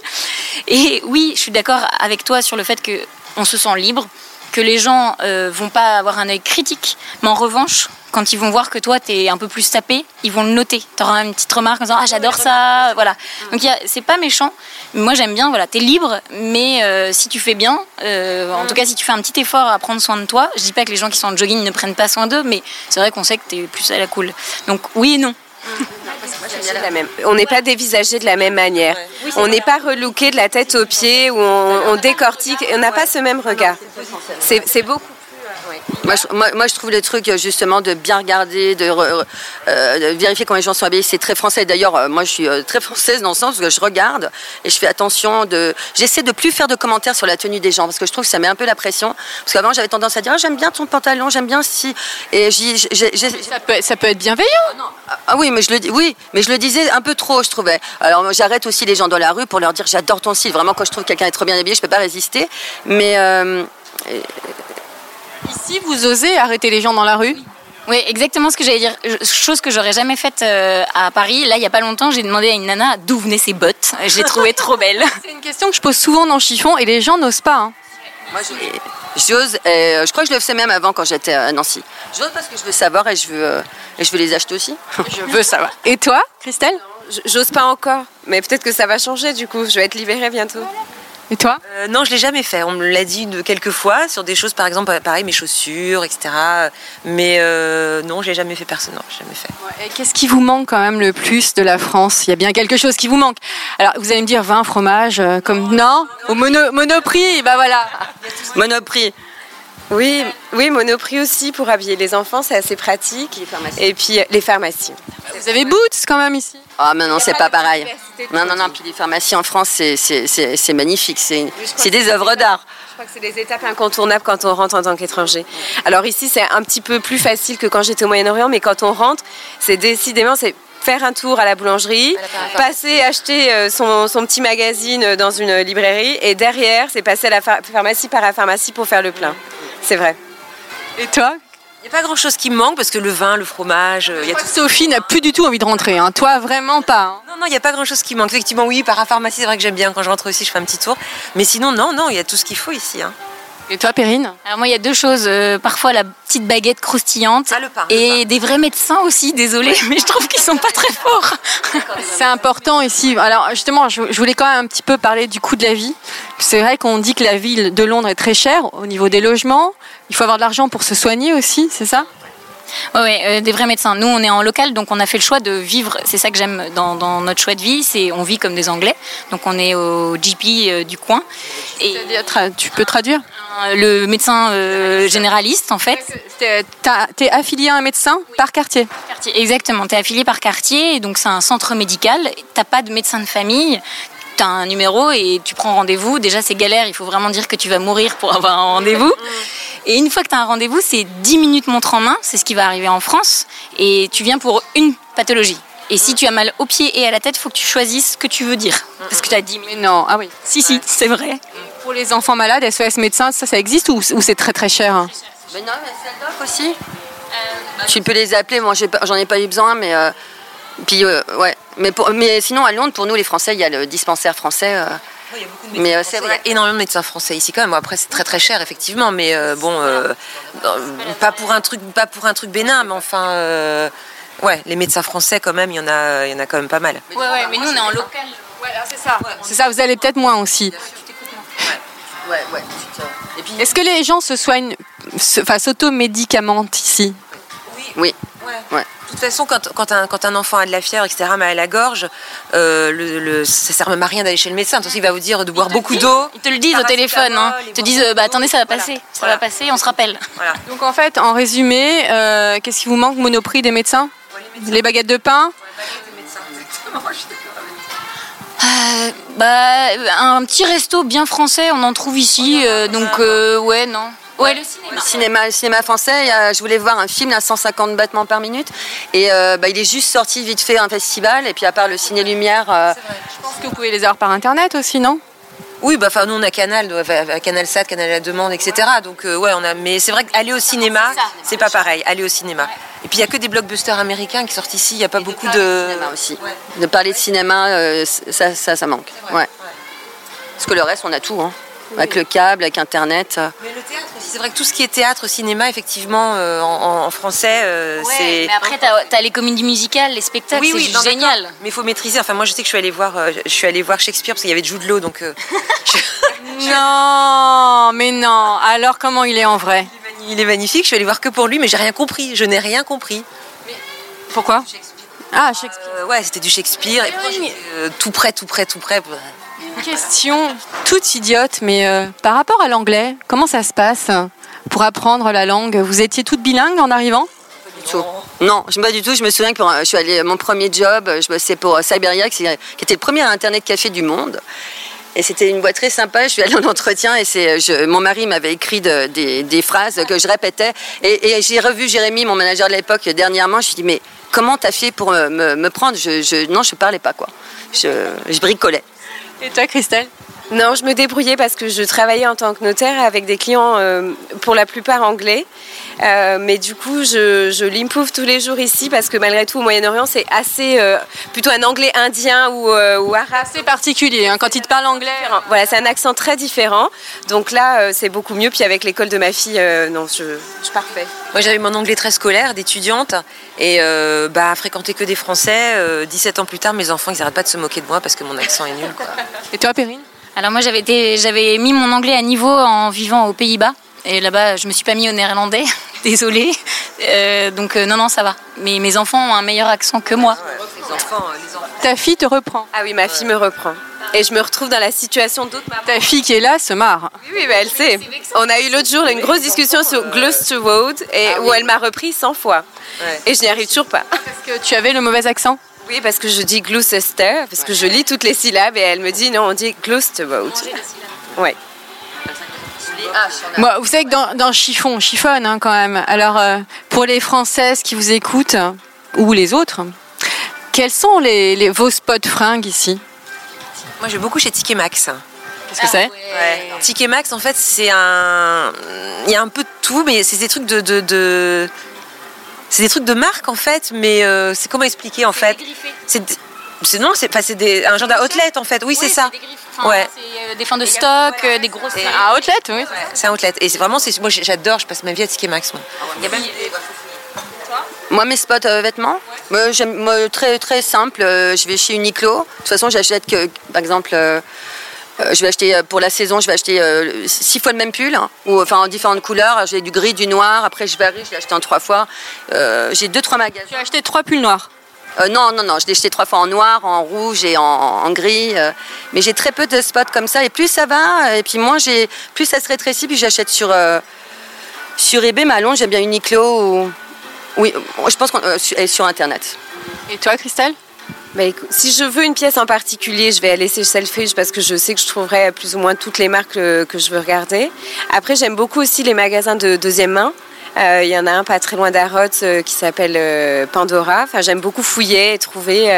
Et oui, je suis d'accord avec toi sur le fait que on se sent libre, que les gens euh, vont pas avoir un œil critique, mais en revanche, quand ils vont voir que toi, tu es un peu plus tapé, ils vont le noter. Tu auras une petite remarque en disant Ah, j'adore ça. Voilà. Donc, c'est pas méchant. Moi, j'aime bien, voilà, tu es libre, mais euh, si tu fais bien, euh, en tout cas, si tu fais un petit effort à prendre soin de toi, je dis pas que les gens qui sont en jogging ne prennent pas soin d'eux, mais c'est vrai qu'on sait que tu es plus à la cool. Donc, oui et non. On n'est pas dévisagé de la même manière. on n'est pas relooké de la tête aux pieds où on, on décortique. On n'a pas ce même regard. C'est beaucoup moi je, trouve le truc justement de bien regarder, de, euh, vérifier quand les gens sont habillés, c'est très français. D'ailleurs, euh, moi je suis euh, très française dans le sens où je regarde et je fais attention de. J'essaie de plus faire de commentaires sur la tenue des gens parce que je trouve que ça met un peu la pression. Parce qu'avant j'avais tendance à dire ah, j'aime bien ton pantalon, j'aime bien si. Et ça, peut, ça peut être bienveillant. Ah, ah, oui, mais je le oui, mais je le disais un peu trop, je trouvais. Alors j'arrête aussi les gens dans la rue pour leur dire j'adore ton style. Vraiment quand je trouve quelqu'un est trop bien habillé, je peux pas résister. Mais Ici, vous osez arrêter les gens dans la rue? Oui, exactement ce que j'allais dire. Chose que j'aurais jamais faite euh, à Paris. Là, il y a pas longtemps, j'ai demandé à une nana d'où venaient ses bottes. Je l'ai trouvée trop belle. C'est une question que je pose souvent dans Chiffon et les gens n'osent pas. Hein. Moi, j'ose. je crois que je le faisais même avant quand j'étais à Nancy. J'ose parce que je veux savoir et je veux, euh, et je veux les acheter aussi. je veux savoir. Et toi, Christelle? J'ose pas encore, mais peut-être que ça va changer du coup. Je vais être libérée bientôt. Et toi euh, Non, je l'ai jamais fait. On me l'a dit de quelques fois sur des choses, par exemple, pareil, mes chaussures, etc. Mais euh, non, je l'ai jamais fait personne. Non, jamais fait. qu'est-ce qui vous manque quand même le plus de la France? Il y a bien quelque chose qui vous manque. Alors, vous allez me dire vin, fromage, euh, comme non? Au mono, Monoprix, bah voilà. Monoprix. Oui, oui, Monoprix aussi pour habiller les enfants, c'est assez pratique. Et puis les pharmacies. Vous avez Boots quand même ici? Ah, mais non, c'est pas, pareil. Non, non, non. Puis les pharmacies en France, c'est magnifique. C'est des œuvres d'art. Je crois que c'est des étapes incontournables quand on rentre en tant qu'étranger. Alors ici, c'est un petit peu plus facile que quand j'étais au Moyen-Orient, mais quand on rentre, c'est décidément, c'est faire un tour à la boulangerie, passer acheter euh, son, son, petit magazine dans une librairie, et derrière, c'est passer à la pharmacie par la pharmacie pour faire le plein. C'est vrai. Et toi? Il n'y a pas grand chose qui me manque parce que le vin, le fromage. Euh, y a Sophie n'a plus du tout envie de rentrer. Hein. Toi, vraiment pas. Hein. Non, non, il n'y a pas grand chose qui manque. Effectivement, oui, par la pharmacie, c'est vrai que j'aime bien. Quand je rentre aussi, je fais un petit tour. Mais sinon, non, non, il y a tout ce qu'il faut ici. Hein. Et toi, Perrine Alors moi, il y a deux choses. Euh, parfois, la petite baguette croustillante. Ah, et des vrais médecins aussi, désolé, mais je trouve qu'ils sont pas très forts. C'est important ici. Alors justement, je voulais quand même un petit peu parler du coût de la vie. C'est vrai qu'on dit que la ville de Londres est très chère au niveau des logements. Il faut avoir de l'argent pour se soigner aussi, c'est ça? Oui, euh, des vrais médecins. Nous, on est en local, donc on a fait le choix de vivre. C'est ça que j'aime dans, notre choix de vie, c'est on vit comme des Anglais. Donc on est au GP euh, du coin. Et tu peux traduire? Euh, Le médecin généraliste, en fait. Tu es affilié à un médecin par quartier? quartier Exactement. Tu es affilié par quartier, donc c'est un centre médical. Tu pas de médecin de famille tu as un numéro et tu prends rendez-vous. Déjà, c'est galère, il faut vraiment dire que tu vas mourir pour avoir un rendez-vous. Et une fois que tu as un rendez-vous, c'est 10 minutes montre en main, c'est ce qui va arriver en France, et tu viens pour une pathologie. Et si tu as mal aux pieds et à la tête, il faut que tu choisisses ce que tu veux dire. Parce que tu as dit, mais non, ah oui. Si, si, c'est vrai. Pour les enfants malades, SOS médecin, ça, ça existe ou, c'est très très cher hein? Mais Non, mais aussi. Euh, tu peux les appeler, moi j'en ai pas eu besoin, mais. Euh, puis, euh, ouais. Mais, mais sinon, à Londres, pour nous les Français, il y a le dispensaire français il y a beaucoup de mais euh, c'est vrai. Il y a énormément de médecins français ici quand même. après c'est très très cher effectivement, mais euh, bon, euh, pas pour un truc, pas pour un truc bénin, mais enfin, ouais, les médecins français quand même, il y en a, il y en a quand même pas mal. Ouais, ouais, mais nous on est en local. Ouais, c'est ça. c'est ça. Vous allez peut-être moins aussi. Ouais, ouais. Est-ce que les gens se soignent, enfin s'auto-médicamentent ici? Oui. Oui. Ouais. De toute façon, quand, quand, un, quand, un, enfant a de la fièvre, etc., mais à la gorge, euh, le, ça sert même à rien d'aller chez le médecin. il va vous dire de boire beaucoup d'eau. Ils te le disent au téléphone. Hein. Ils te disent, bah, attendez, ça va passer. Ça va passer, on se rappelle. Donc en fait, en résumé, euh, qu'est-ce qui vous manque Monoprix des médecins, les, baguettes de pain euh, bah, un petit resto bien français, on en trouve ici, donc ouais, non. Ouais, le cinéma. Le cinéma, le cinéma français, je voulais voir un film à 150 battements par minute. Et euh, bah, il est juste sorti vite fait à un festival. Et puis à part le Ciné Lumière, euh, Je pense que vous pouvez les avoir par internet aussi, non? Oui, bah, enfin, nous on a Canal, euh, Canal Sat, Canal à la demande, etc. Donc euh, ouais, on a. Mais c'est vrai qu'aller au cinéma, c'est pas pareil. Aller au cinéma. Et puis il y a que des blockbusters américains qui sortent ici. Il y a pas beaucoup de. cinéma aussi. De parler de cinéma, euh, ça, ça, ça manque. Ouais. Parce que le reste, on a tout. Hein. Avec le câble, avec Internet. Mais le théâtre aussi, c'est vrai que tout ce qui est théâtre, cinéma, effectivement, euh, en, français, euh, c'est. Mais après, t'as as les comédies musicales, les spectacles, Oui, c'est oui, d'accord. génial. Mais il faut maîtriser. Enfin, moi, je sais que je suis allée voir, euh, je suis allée voir Shakespeare parce qu'il y avait Jude Law, donc. Non, mais non. Alors comment il est en vrai? Il est magnifique. Je suis allée voir que pour lui, mais j'ai rien compris. Je n'ai rien compris. Pourquoi? Ah, Shakespeare. Euh, ouais, c'était du Shakespeare. Et puis, euh, tout près, tout près, tout près. Question toute idiote, mais euh, par rapport à l'anglais, comment ça se passe pour apprendre la langue? Vous étiez toute bilingue en arrivant? Du tout. Non, je pas du tout. Je me souviens que pour- je suis allée mon premier job, je bossais pour euh, Cyberia, qui, était le premier internet café du monde. Et c'était une boîte très sympa. Je suis allée en entretien et mon mari m'avait écrit de- des, phrases que je répétais. Et, j'ai revu Jérémy, mon manager de l'époque, dernièrement. Je lui ai dit mais comment t'as fait pour me, prendre? Je, je- non, je parlais pas quoi. Je bricolais. Et toi, Christelle? Non, je me débrouillais parce que je travaillais en tant que notaire avec des clients euh, pour la plupart anglais. Euh, mais du coup, je, je l'improve tous les jours ici parce que malgré tout, au Moyen-Orient, c'est assez euh, plutôt un anglais indien ou, euh, ou arabe. C'est particulier, hein, quand il te parle anglais. Voilà, c'est un accent très différent. Donc là, euh, c'est beaucoup mieux. Puis avec l'école de ma fille, euh, non, je, je suis parfait. Moi, j'avais mon anglais très scolaire d'étudiante et euh, bah, fréquenter que des Français. euh, 17 ans plus tard, mes enfants, ils n'arrêtent pas de se moquer de moi parce que mon accent est nul. Quoi. Et toi, Perrine? Alors moi, j'avais été- j'avais mis mon anglais à niveau en vivant aux Pays-Bas. Et là-bas, je me suis pas mis au néerlandais. Désolée. Euh, donc euh, non, non, ça va. Mais mes enfants ont un meilleur accent que moi. Les enfants, euh, les enfants. Ta fille te reprend. Ah oui, ma fille me reprend. Et je me retrouve dans la situation d'autres mamans. Ta fille qui est là se marre. Oui, oui, bah, elle sait. On a eu l'autre jour une grosse discussion sur Gloucester Road et où elle m'a repris 100 fois. Ouais. Et je n'y arrive toujours pas. Parce que tu avais le mauvais accent Oui, parce que je dis Gloucester, parce que je lis toutes les syllabes et elle me dit non, on dit Gloucester Road. Ouais. Moi, vous savez que dans, dans Chiffon, on chiffonne hein, quand même. Alors, euh, pour les Françaises qui vous écoutent, ou les autres, quels sont les, les- vos spots fringues ici? Moi, je vais beaucoup chez Ticket Max. Qu'est-ce que c'est? Ouais. Ticket Max, en fait, c'est un. Il y a un peu de tout, mais c'est des trucs de. de, de- C'est des trucs de marque, en fait, mais euh, c'est comment expliquer, en fait C'est. c'est- Non, c'est enfin, c'est des- un genre d'outlet, en fait. Oui, c'est ça. Ouais. C'est euh, des fins de stock, euh, des grosses. Un outlet, oui. C'est un outlet. Et c'est vraiment, c'est- moi, j'adore, je passe ma vie à Ticket Max. Moi. Il y a même- Moi, mes spots euh, vêtements, moi, j'aime, moi, très, très simple. euh, je vais chez Uniqlo. De toute façon, j'achète que, par exemple, euh, euh, je vais acheter euh, pour la saison, je vais acheter euh, six fois le même pull, hein, ou enfin en différentes couleurs. J'ai du gris, du noir. Après, je varie, je l'ai acheté en trois fois. Euh, j'ai deux, trois magasins. Tu as acheté trois pulls noirs? Non, non, non, je l'ai acheté trois fois en noir, en rouge et en, en gris. mais j'ai très peu de spots comme ça. Et plus ça va, et puis moins j'ai, plus ça se rétrécit, puis j'achète sur, sur eBay. Londres, j'aime bien Uniqlo. Ou... Oui, je pense qu'on sur- sur Internet. Et toi, Christelle? Si je veux une pièce en particulier, je vais aller chez Selfridge parce que je sais que je trouverai plus ou moins toutes les marques euh, que je veux regarder. Après, j'aime beaucoup aussi les magasins de deuxième main. Euh, Il y en a un pas très loin d'Arrot euh, qui s'appelle Pandora. Enfin, j'aime beaucoup fouiller et trouver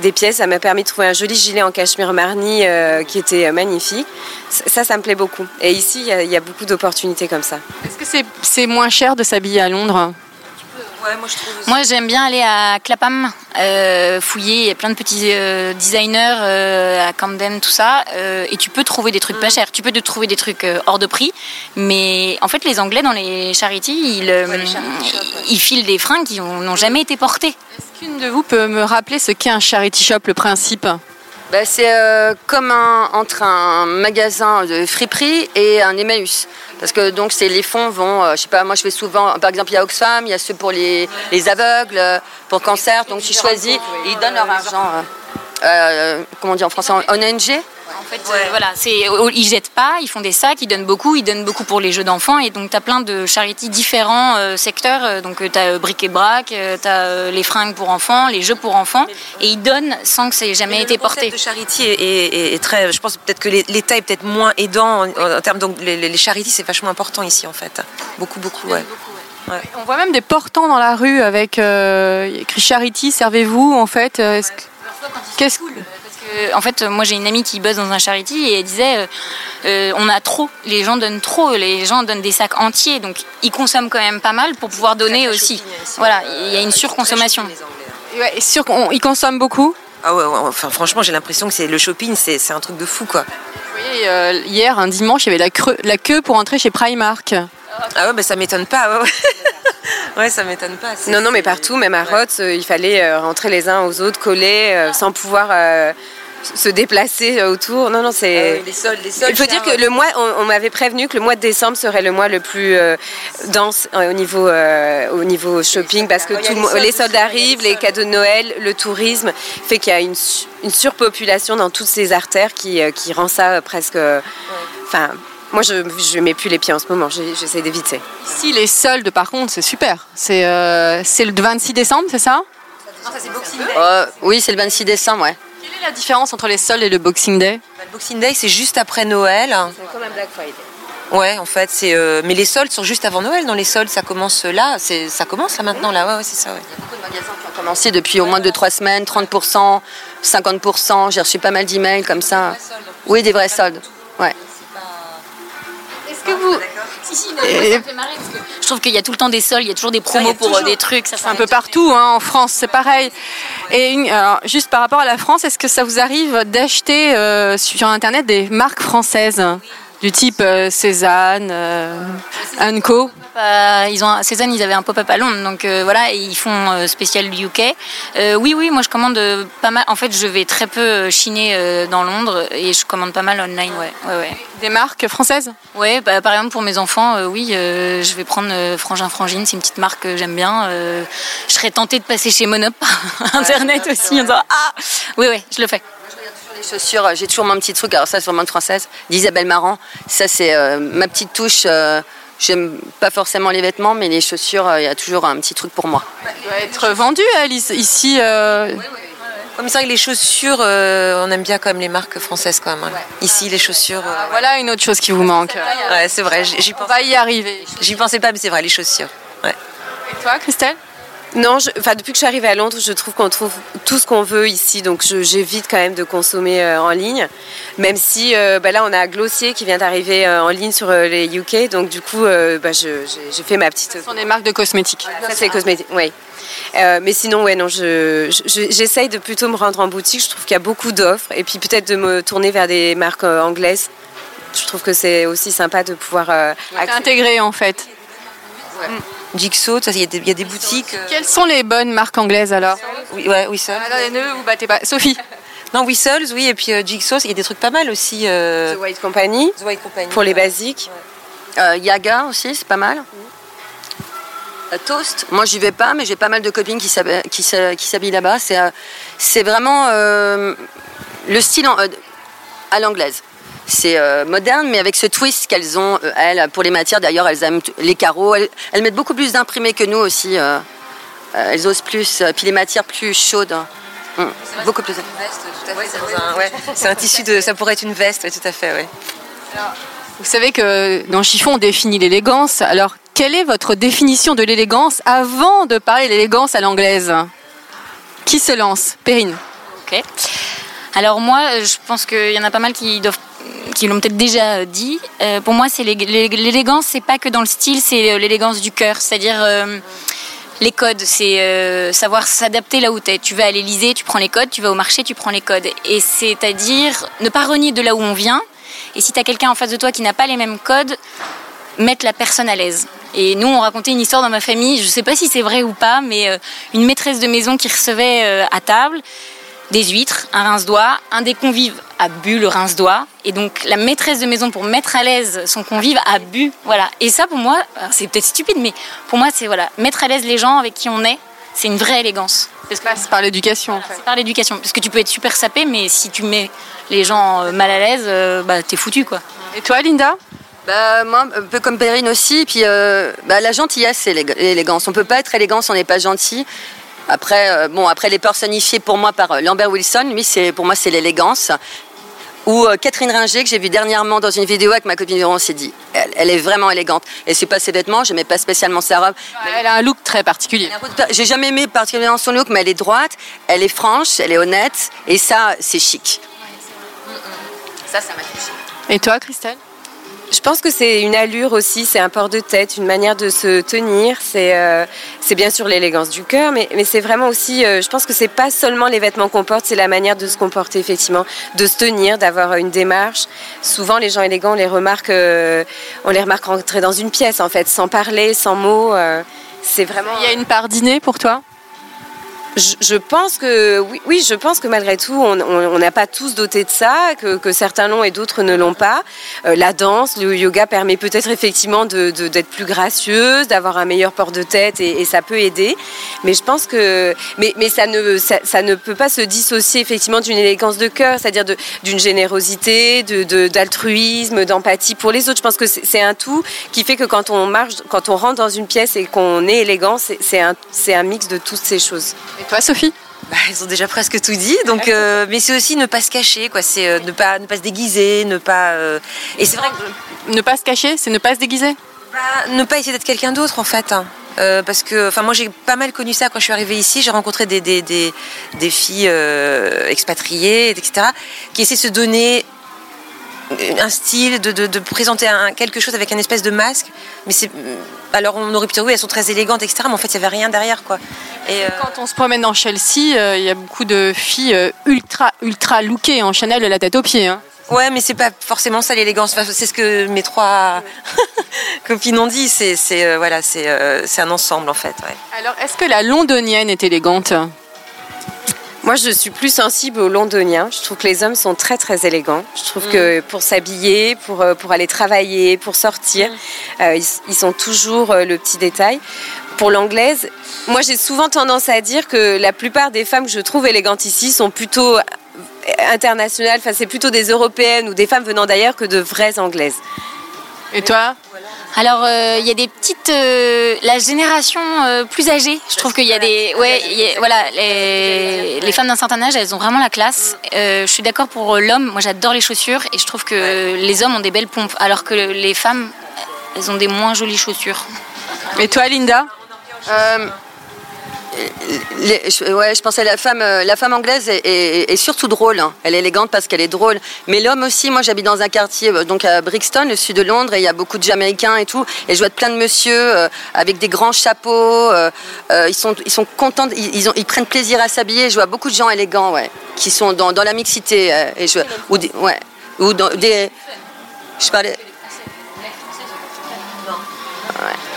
des pièces. Ça m'a permis de trouver un joli gilet en cachemire marni qui était magnifique. Ça, ça me plaît beaucoup. Et ici, il y a- beaucoup d'opportunités comme ça. Est-ce que c'est moins cher de s'habiller à Londres? Ouais, moi, je trouve. aussi. Moi, j'aime bien aller à Clapham, euh, fouiller. Il y a plein de petits euh, designers euh, à Camden, tout ça. euh, et tu peux trouver des trucs pas chers. Tu peux te trouver des trucs euh, hors de prix. Mais en fait, les Anglais, dans les charities, ils, euh, ils filent des fringues qui ont- n'ont jamais été portées. Est-ce qu'une de vous peut me rappeler ce qu'est un charity shop, le principe? Bah, c'est euh, comme un, entre un magasin de friperie et un Emmaüs. Parce que donc les fonds vont, euh, je sais pas, moi je fais souvent, par exemple il y a Oxfam, il y a ceux pour les, les aveugles, euh, pour cancer, donc tu choisis, ils donnent leur argent, euh, euh, comment on dit en français, ONG fait, euh, voilà, c'est, oh, ils jettent pas, ils font des sacs, ils donnent beaucoup, ils donnent beaucoup pour les jeux d'enfants. Et donc, tu as plein de charities différents euh, secteurs. Euh, donc, tu as bric et brac, tu as les fringues pour enfants, les jeux pour enfants. Et ils donnent sans que ça ait jamais été porté. Le de charity est, est, très. Je pense peut-être que l'État est peut-être moins aidant en, termes. Donc, les, les charities, c'est vachement important ici, en fait. Beaucoup, beaucoup, ouais. On voit même des portants dans la rue avec écrit Charity, servez-vous en fait. Qu'est-ce en fait, moi j'ai une amie qui bosse dans un charity et elle disait euh, euh, on a trop, les gens donnent trop, les gens donnent des sacs entiers, donc ils consomment quand même pas mal pour pouvoir donner aussi. Voilà, il y a une surconsommation. Ouais, sûr qu'ils consomment beaucoup? Ah ouais, enfin, franchement, j'ai l'impression que c'est le shopping, c'est un truc de fou, quoi. Vous voyez, euh, hier, un dimanche, il y avait la, la queue pour entrer chez Primark. Ah ouais, mais ça m'étonne pas. Ouais, ouais. ça m'étonne pas. Non, non, mais partout, même à Rhodes, il fallait rentrer les uns aux autres, coller, sans pouvoir se déplacer euh, autour. Non, non, c'est. Ah les soldes, les soldes, Il faut dire que le mois, on, m'avait prévenu que le mois de décembre serait le mois le plus euh, dense euh, au niveau au niveau shopping parce que tout les, soldes arrivent, les cadeaux de Noël, le tourisme fait qu'il y a une, une, surpopulation dans toutes ces artères qui, qui rend ça presque. Enfin. Moi, je ne mets plus les pieds en ce moment, j'essaie d'éviter. Si les soldes, par contre, c'est super. C'est le 26 décembre, c'est ça? Non, ça c'est Boxing Day. oui, c'est le 26 décembre, ouais la différence entre les soldes et le Boxing Day? Bah, Le Boxing Day, c'est juste après Noël. C'est comme un Black Friday. Ouais, en fait, c'est. Euh, mais les soldes sont juste avant Noël. Dans les soldes, ça commence là. C'est, ça commence là maintenant, là. Ouais, ouais c'est ça. Ouais. Il y a beaucoup de magasins qui ont commencé depuis au moins 2-3 semaines, 30%, 50%. J'ai reçu pas mal d'emails comme ça. Oui, des vrais soldes. Ouais. Est-ce que vous. Si, si, ça fait marrer parce que je trouve qu'il y a tout le temps des soldes, il y a toujours des promos pour euh, des trucs. Ça, c'est un peu partout, hein, en France, c'est pareil. Et alors, juste par rapport à la France, est-ce que ça vous arrive d'acheter euh, sur Internet des marques françaises? Du type euh, Cézanne, euh, Co euh, ils ont Cézanne, ils avaient un pop-up à Londres, donc euh, voilà, ils font euh, spécial UK. oui, oui, moi je commande pas mal. En fait, je vais très peu chiner dans Londres et je commande pas mal online, ouais, ouais, ouais. Des marques françaises? Ouais, bah, par exemple pour mes enfants, oui, je vais prendre Frangin Frangine, c'est une petite marque que j'aime bien. je serais tentée de passer chez Monop internet aussi en disant ah, oui, oui, je le fais les chaussures, j'ai toujours mon petit truc, alors ça c'est vraiment française, d'Isabelle Marant. Ça c'est ma petite touche. J'aime pas forcément les vêtements, mais les chaussures, euh, il y a toujours un petit truc pour moi. Ça doit être vendu, Alice, ici. Euh... Comme ça, les chaussures, euh, on aime bien comme les marques françaises quand même. Hein. Ici, les chaussures. Euh, voilà une autre chose qui vous manque. Ouais, c'est vrai. J'y on va y arriver. J'y pensais pas, mais c'est vrai, les chaussures. Ouais. Et toi, Christelle? Non, enfin depuis que je suis arrivée à Londres, je trouve qu'on trouve tout ce qu'on veut ici, donc j'évite quand même de consommer euh, en ligne. Même si euh, bah là on a Glossier qui vient d'arriver euh, en ligne sur les UK, donc du coup bah, j'ai fait ma petite. Ce sont des marques de cosmétiques. Ça c'est cosmétique, oui. mais sinon ouais non, j'essaye de plutôt me rendre en boutique. Je trouve qu'il y a beaucoup d'offres et puis peut-être de me tourner vers des marques anglaises. Je trouve que c'est aussi sympa de pouvoir intégrer en fait. Jigsaw, il y, a des boutiques. Euh. Quelles sont les bonnes marques anglaises alors? Oui, ouais, Whistles. Ah, les nœuds, vous battez pas. Sophie Non, Whistles, oui, et puis euh, Jigsaw, il y a des trucs pas mal aussi. Euh... The White Company. The White Company. Pour les basiques. Euh, Yaga aussi, c'est pas mal. Toast, moi j'y vais pas, mais j'ai pas mal de copines qui s'habillent là-bas. C'est vraiment le style à l'anglaise c'est euh, moderne, mais avec ce twist qu'elles ont, euh, elles, pour les matières. D'ailleurs, elles aiment les carreaux. Elles, mettent beaucoup plus d'imprimés que nous aussi. Euh, elles osent plus. puis les matières plus chaudes. Hum, beaucoup plus. C'est un, tissu de. Ça pourrait être une veste, tout à fait, vous savez que dans chiffon, on définit l'élégance. Alors, quelle est votre définition de l'élégance avant de parler l'élégance à l'anglaise? Qui se lance? Perrine. Ok. Alors moi, je pense qu'il y en a pas mal qui doivent qui l'ont peut-être déjà dit. Euh, pour moi, c'est l'élégance, c'est pas que dans le style, c'est euh, l'élégance du cœur, c'est-à-dire euh, les codes, c'est savoir s'adapter là où tu es. Tu vas à l'Elysée, tu prends les codes, tu vas au marché, tu prends les codes. Et c'est-à-dire ne pas renier de là où on vient. Et si tu as quelqu'un en face de toi qui n'a pas les mêmes codes, mettre la personne à l'aise. Et nous, on racontait une histoire dans ma famille, je ne sais pas si c'est vrai ou pas, mais une maîtresse de maison qui recevait à table des huîtres, un rince-doigt, un des convives a bu le rince-doigt, et donc la maîtresse de maison, pour mettre à l'aise son convive, a bu. Voilà. Et ça, pour moi, c'est peut-être stupide, mais pour moi, c'est voilà, mettre à l'aise les gens avec qui on est, c'est une vraie élégance. Passe par l'éducation. en fait. C'est par l'éducation. Parce que tu peux être super sapé, mais si tu mets les gens euh, mal à l'aise, euh, bah, t'es foutu, quoi. Et toi, Linda? Bah, moi, un peu comme Perrine aussi. Puis euh, bah, la gentillesse, c'est l'élég- l'élégance. On peut pas être élégant si on n'est pas gentil. Après, euh, bon, après les personnifiés pour moi par euh, Lambert Wilson, lui, c'est pour moi c'est l'élégance. Ou euh, Catherine Ringer que j'ai vu dernièrement dans une vidéo avec ma copine Véron, on s'est dit, elle, elle est vraiment élégante. Et c'est pas ses vêtements, j'aimais pas spécialement sa robe. Elle a un look très particulier. J'ai jamais aimé particulièrement son look, mais elle est droite, elle est franche, elle est honnête, et ça, c'est chic. Ça, ça m'a touché. Et toi, Christelle? Je pense que c'est une allure aussi, c'est un port de tête, une manière de se tenir. C'est euh, bien sûr l'élégance du cœur, mais, mais c'est vraiment aussi, euh, je pense que c'est pas seulement les vêtements qu'on porte, c'est la manière de se comporter effectivement, de se tenir, d'avoir une démarche. Souvent, les gens élégants, on les remarque, euh, on les remarque rentrer dans une pièce en fait, sans parler, sans mots. euh, c'est vraiment. Il y a une part dîner pour toi? Je, pense que oui, je pense que malgré tout, on n'a pas tous doté de ça, que, certains l'ont et d'autres ne l'ont pas. Euh, la danse, le yoga permet peut-être effectivement d'être plus gracieuse, d'avoir un meilleur port de tête et, ça peut aider. Mais je pense que, mais, ça ne ça, ne peut pas se dissocier effectivement d'une élégance de cœur, c'est-à-dire d'une générosité, d'altruisme, d'empathie pour les autres. Je pense que c'est un tout qui fait que quand on marche, quand on rentre dans une pièce et qu'on est élégant, c'est un un mix de toutes ces choses. Et toi, Sophie Bah, ils ont déjà presque tout dit. Donc, euh, mais c'est aussi ne pas se cacher, quoi. C'est euh, ne pas ne pas se déguiser, ne pas. euh, Et c'est vrai que Ne pas se cacher, c'est ne pas se déguiser bah, ne pas essayer d'être quelqu'un d'autre, en fait. hein. Euh, parce que, enfin, moi j'ai pas mal connu ça quand je suis arrivée ici. J'ai rencontré des, des, des, des filles euh, expatriées, etc., qui essaient de se donner un style, de, de, de présenter un, quelque chose avec un espèce de masque. Mais c'est. Alors on aurait pu dire oui, elles sont très élégantes, etc., mais en fait il n'y avait rien derrière, quoi. Et, euh, Quand on se promène dans Chelsea, euh, il y a beaucoup de filles euh, ultra, ultra lookées en Chanel de la tête aux pieds. hein. Ouais, mais c'est pas forcément ça l'élégance. Enfin, c'est ce que mes trois copines ont dit. C'est, c'est euh, voilà, c'est, c'est un ensemble en fait. ouais. Alors, est-ce que la londonienne est élégante? Moi, je suis plus sensible aux londoniens. Je trouve que les hommes sont très, très élégants. Je trouve que pour s'habiller, pour, euh, pour aller travailler, pour sortir, euh, ils, ils sont toujours euh, le petit détail. Pour l'anglaise, moi, j'ai souvent tendance à dire que la plupart des femmes que je trouve élégantes ici sont plutôt internationales. Enfin, c'est plutôt des européennes ou des femmes venant d'ailleurs que de vraies anglaises. Et toi Alors, euh, il y a des petites. euh, la génération euh, plus âgée, je trouve qu'il y a des. Ouais, il y a- voilà, les, les femmes d'un certain âge, elles ont vraiment la classe. Euh, je suis d'accord pour l'homme, moi j'adore les chaussures et je trouve que les hommes ont des belles pompes, alors que les femmes, elles ont des moins jolies chaussures. Et toi, Linda? Euh, les- je, ouais, je pensais la femme, euh, la femme anglaise est, est- est surtout drôle. hein. Elle est élégante parce qu'elle est drôle. Mais l'homme aussi, moi j'habite dans un quartier, euh, donc à Brixton, le sud de Londres, et il y a beaucoup de Jamaïcains et tout. Et je vois plein de monsieur euh, avec des grands chapeaux. euh, euh, ils, sont, ils sont contents, ils, ils ont, ils prennent plaisir à s'habiller. Je vois beaucoup de gens élégants, ouais, qui sont dans, dans la mixité. et je, ou des, ouais, ou dans des. Je parlais.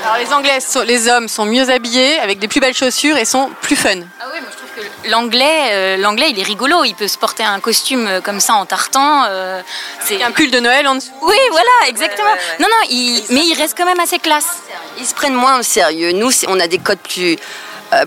Alors, les Anglais, sont- les hommes sont mieux habillés, avec des plus belles chaussures et sont plus fun. Ah oui, moi je trouve que l'anglais, euh, l'anglais, il est rigolo. Il peut se porter un costume euh, comme ça en tartan. euh, c'est Un pull de Noël en dessous. Oui, voilà, exactement. Non, non, il... mais il reste quand même assez classe. Ils se prennent moins au sérieux. Nous, on a des codes plus,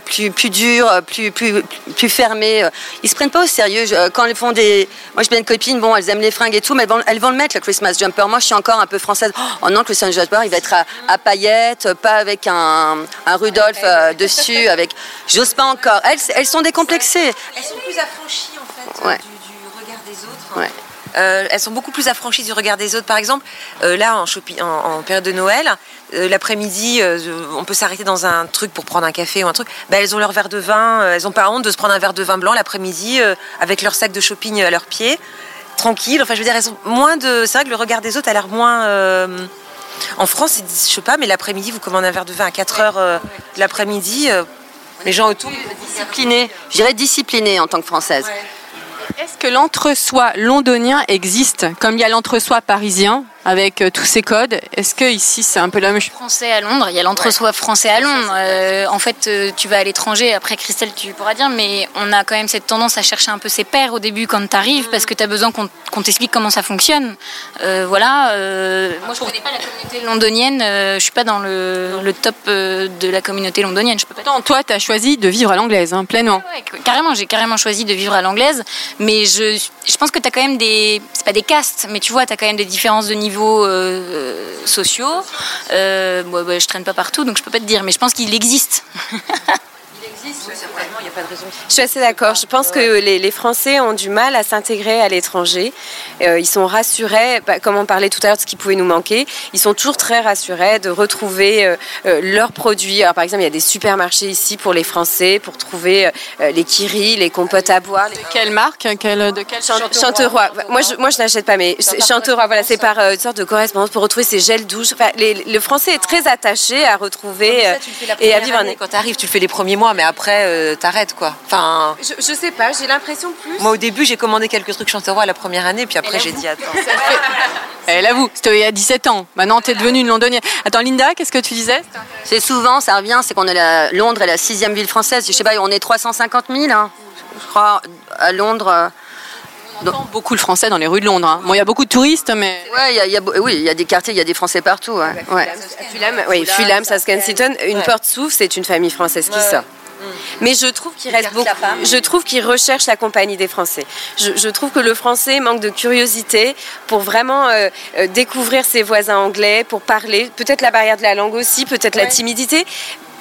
plus, plus durs, euh, plus, plus, plus fermés. euh. Ils se prennent pas au sérieux. Euh, Quand elles font des. Moi, j'ai bien une copine, bon, elles aiment les fringues et tout, mais elles vont, elles vont le mettre, le Christmas jumper. Moi, je suis encore un peu française. Oh non, le Christmas jumper, il va être à, à paillettes, pas avec un, un Rudolph euh, dessus. avec. J'ose pas encore. Elles, elles sont décomplexées. Elles sont plus affranchies en fait Ouais. du, du regard des autres. Ouais. Euh, elles sont beaucoup plus affranchies du regard des autres. Par exemple, euh, là en, shopping- en, en période de Noël, euh, l'après-midi, on peut s'arrêter dans un truc pour prendre un café ou un truc. Bah, elles ont leur verre de vin. elles n'ont pas honte de se prendre un verre de vin blanc l'après-midi avec leur sac de shopping à leurs pieds, tranquille. Enfin, je veux dire, elles ont moins de. C'est vrai que le regard des autres a l'air moins. En France, je sais pas, mais l'après-midi, vous commandez un verre de vin à 4 heures de l'après-midi. les gens autour. Disciplinée. Je dirais disciplinée en tant que française. Est-ce que l'entre-soi londonien existe Comme il y a l'entre-soi parisien, avec euh, tous ces codes. Est-ce que ici c'est un peu la même chose? Français à Londres, il y a l'entre-soi français à Londres. Euh, en fait, euh, tu vas à l'étranger, après Christelle, tu pourras dire, mais on a quand même cette tendance à chercher un peu ses pairs au début quand tu arrives, parce que tu as besoin qu'on qu'on t'explique comment ça fonctionne. Euh, voilà. euh, moi, je connais pas la communauté londonienne, je suis pas dans le, le top de la communauté londonienne. Je peux pas toi, tu as choisi de vivre à l'anglaise, hein, pleinement. Ouais, carrément, j'ai carrément choisi de vivre à l'anglaise, mais je, je pense que tu as quand même des. C'est pas des castes, mais tu vois, tu as quand même des différences de niveau euh, sociaux. Euh, bon, bah, je traîne pas partout, donc je peux pas te dire, mais je pense qu'il existe. Je suis assez d'accord. Je pense que les, les Français ont du mal à s'intégrer à l'étranger. Euh, ils sont rassurés, bah, comme on parlait tout à l'heure de ce qui pouvait nous manquer, ils sont toujours très rassurés de retrouver euh, euh, leurs produits. Alors, par exemple, il y a des supermarchés ici pour les Français, pour trouver euh, les kiris, les compotes à boire. Les... Quelle marque quelle, De quel Chan- Chanteroy. Moi, je, moi, je n'achète pas, mais Chanteroy, voilà, c'est par euh, une sorte de correspondance pour retrouver ces gels douches. Enfin, les- le Français est très attaché à retrouver et à vivre un. Quand t'arrives, tu le fais les premiers mois, mais après, euh, t'arrêtes quoi. Enfin, Je, je sais pas, j'ai l'impression plus. moi au début, j'ai commandé quelques trucs Chanteroy la première année, puis après, j'ai dit attends. Elle avoue, c'était il y a 17 ans. Maintenant, tu es devenue une londonienne. Attends, Linda, qu'est-ce que tu disais? C'est souvent, ça revient, c'est qu'on est la, Londres est la sixième ville française. Je sais pas, on est 350 000, hein, je crois, à Londres. euh. On entend beaucoup le français dans les rues de Londres. hein. Bon, il y a beaucoup de touristes, mais. Ouais, il y a- y a oui, il y a des quartiers, il y a des Français partout. Ouais. ouais. Fulham, oui, Fulham, Saskatoon, une porte s'ouvre, c'est une famille française qui sort. Mais je trouve qu'il reste beaucoup. Je trouve qu'il recherche la compagnie des Français. Je, je trouve que le Français manque de curiosité pour vraiment euh, euh, découvrir ses voisins anglais, pour parler. Peut-être la barrière de la langue aussi, peut-être la timidité.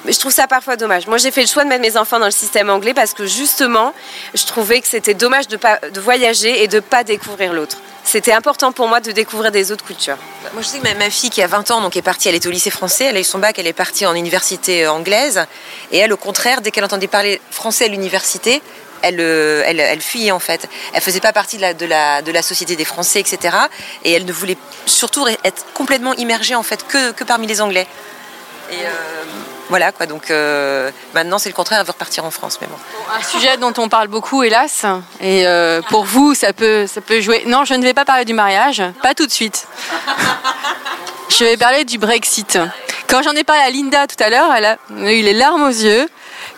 Mais je trouve ça parfois dommage. Moi, j'ai fait le choix de mettre mes enfants dans le système anglais parce que justement, je trouvais que c'était dommage de, pas, de voyager et de pas découvrir l'autre. C'était important pour moi de découvrir des autres cultures. Moi, je sais que ma, fille qui a 20 ans, donc est partie, elle est au lycée français, elle a eu son bac, elle est partie en université euh, anglaise. Et elle, au contraire, dès qu'elle entendait parler français à l'université, elle, euh, elle, elle fuyait en fait. Elle faisait pas partie de la, de, la, de la société des Français, etc. Et elle ne voulait surtout être complètement immergée en fait que, que parmi les Anglais. Et euh, voilà quoi, donc euh, maintenant c'est le contraire, elle veut repartir en France. Mais bon. Un sujet dont on parle beaucoup, hélas. Et euh, pour vous, ça peut, ça peut jouer. Non, je ne vais pas parler du mariage, pas tout de suite. Je vais parler du Brexit. Quand j'en ai parlé à Linda tout à l'heure, elle a eu les larmes aux yeux.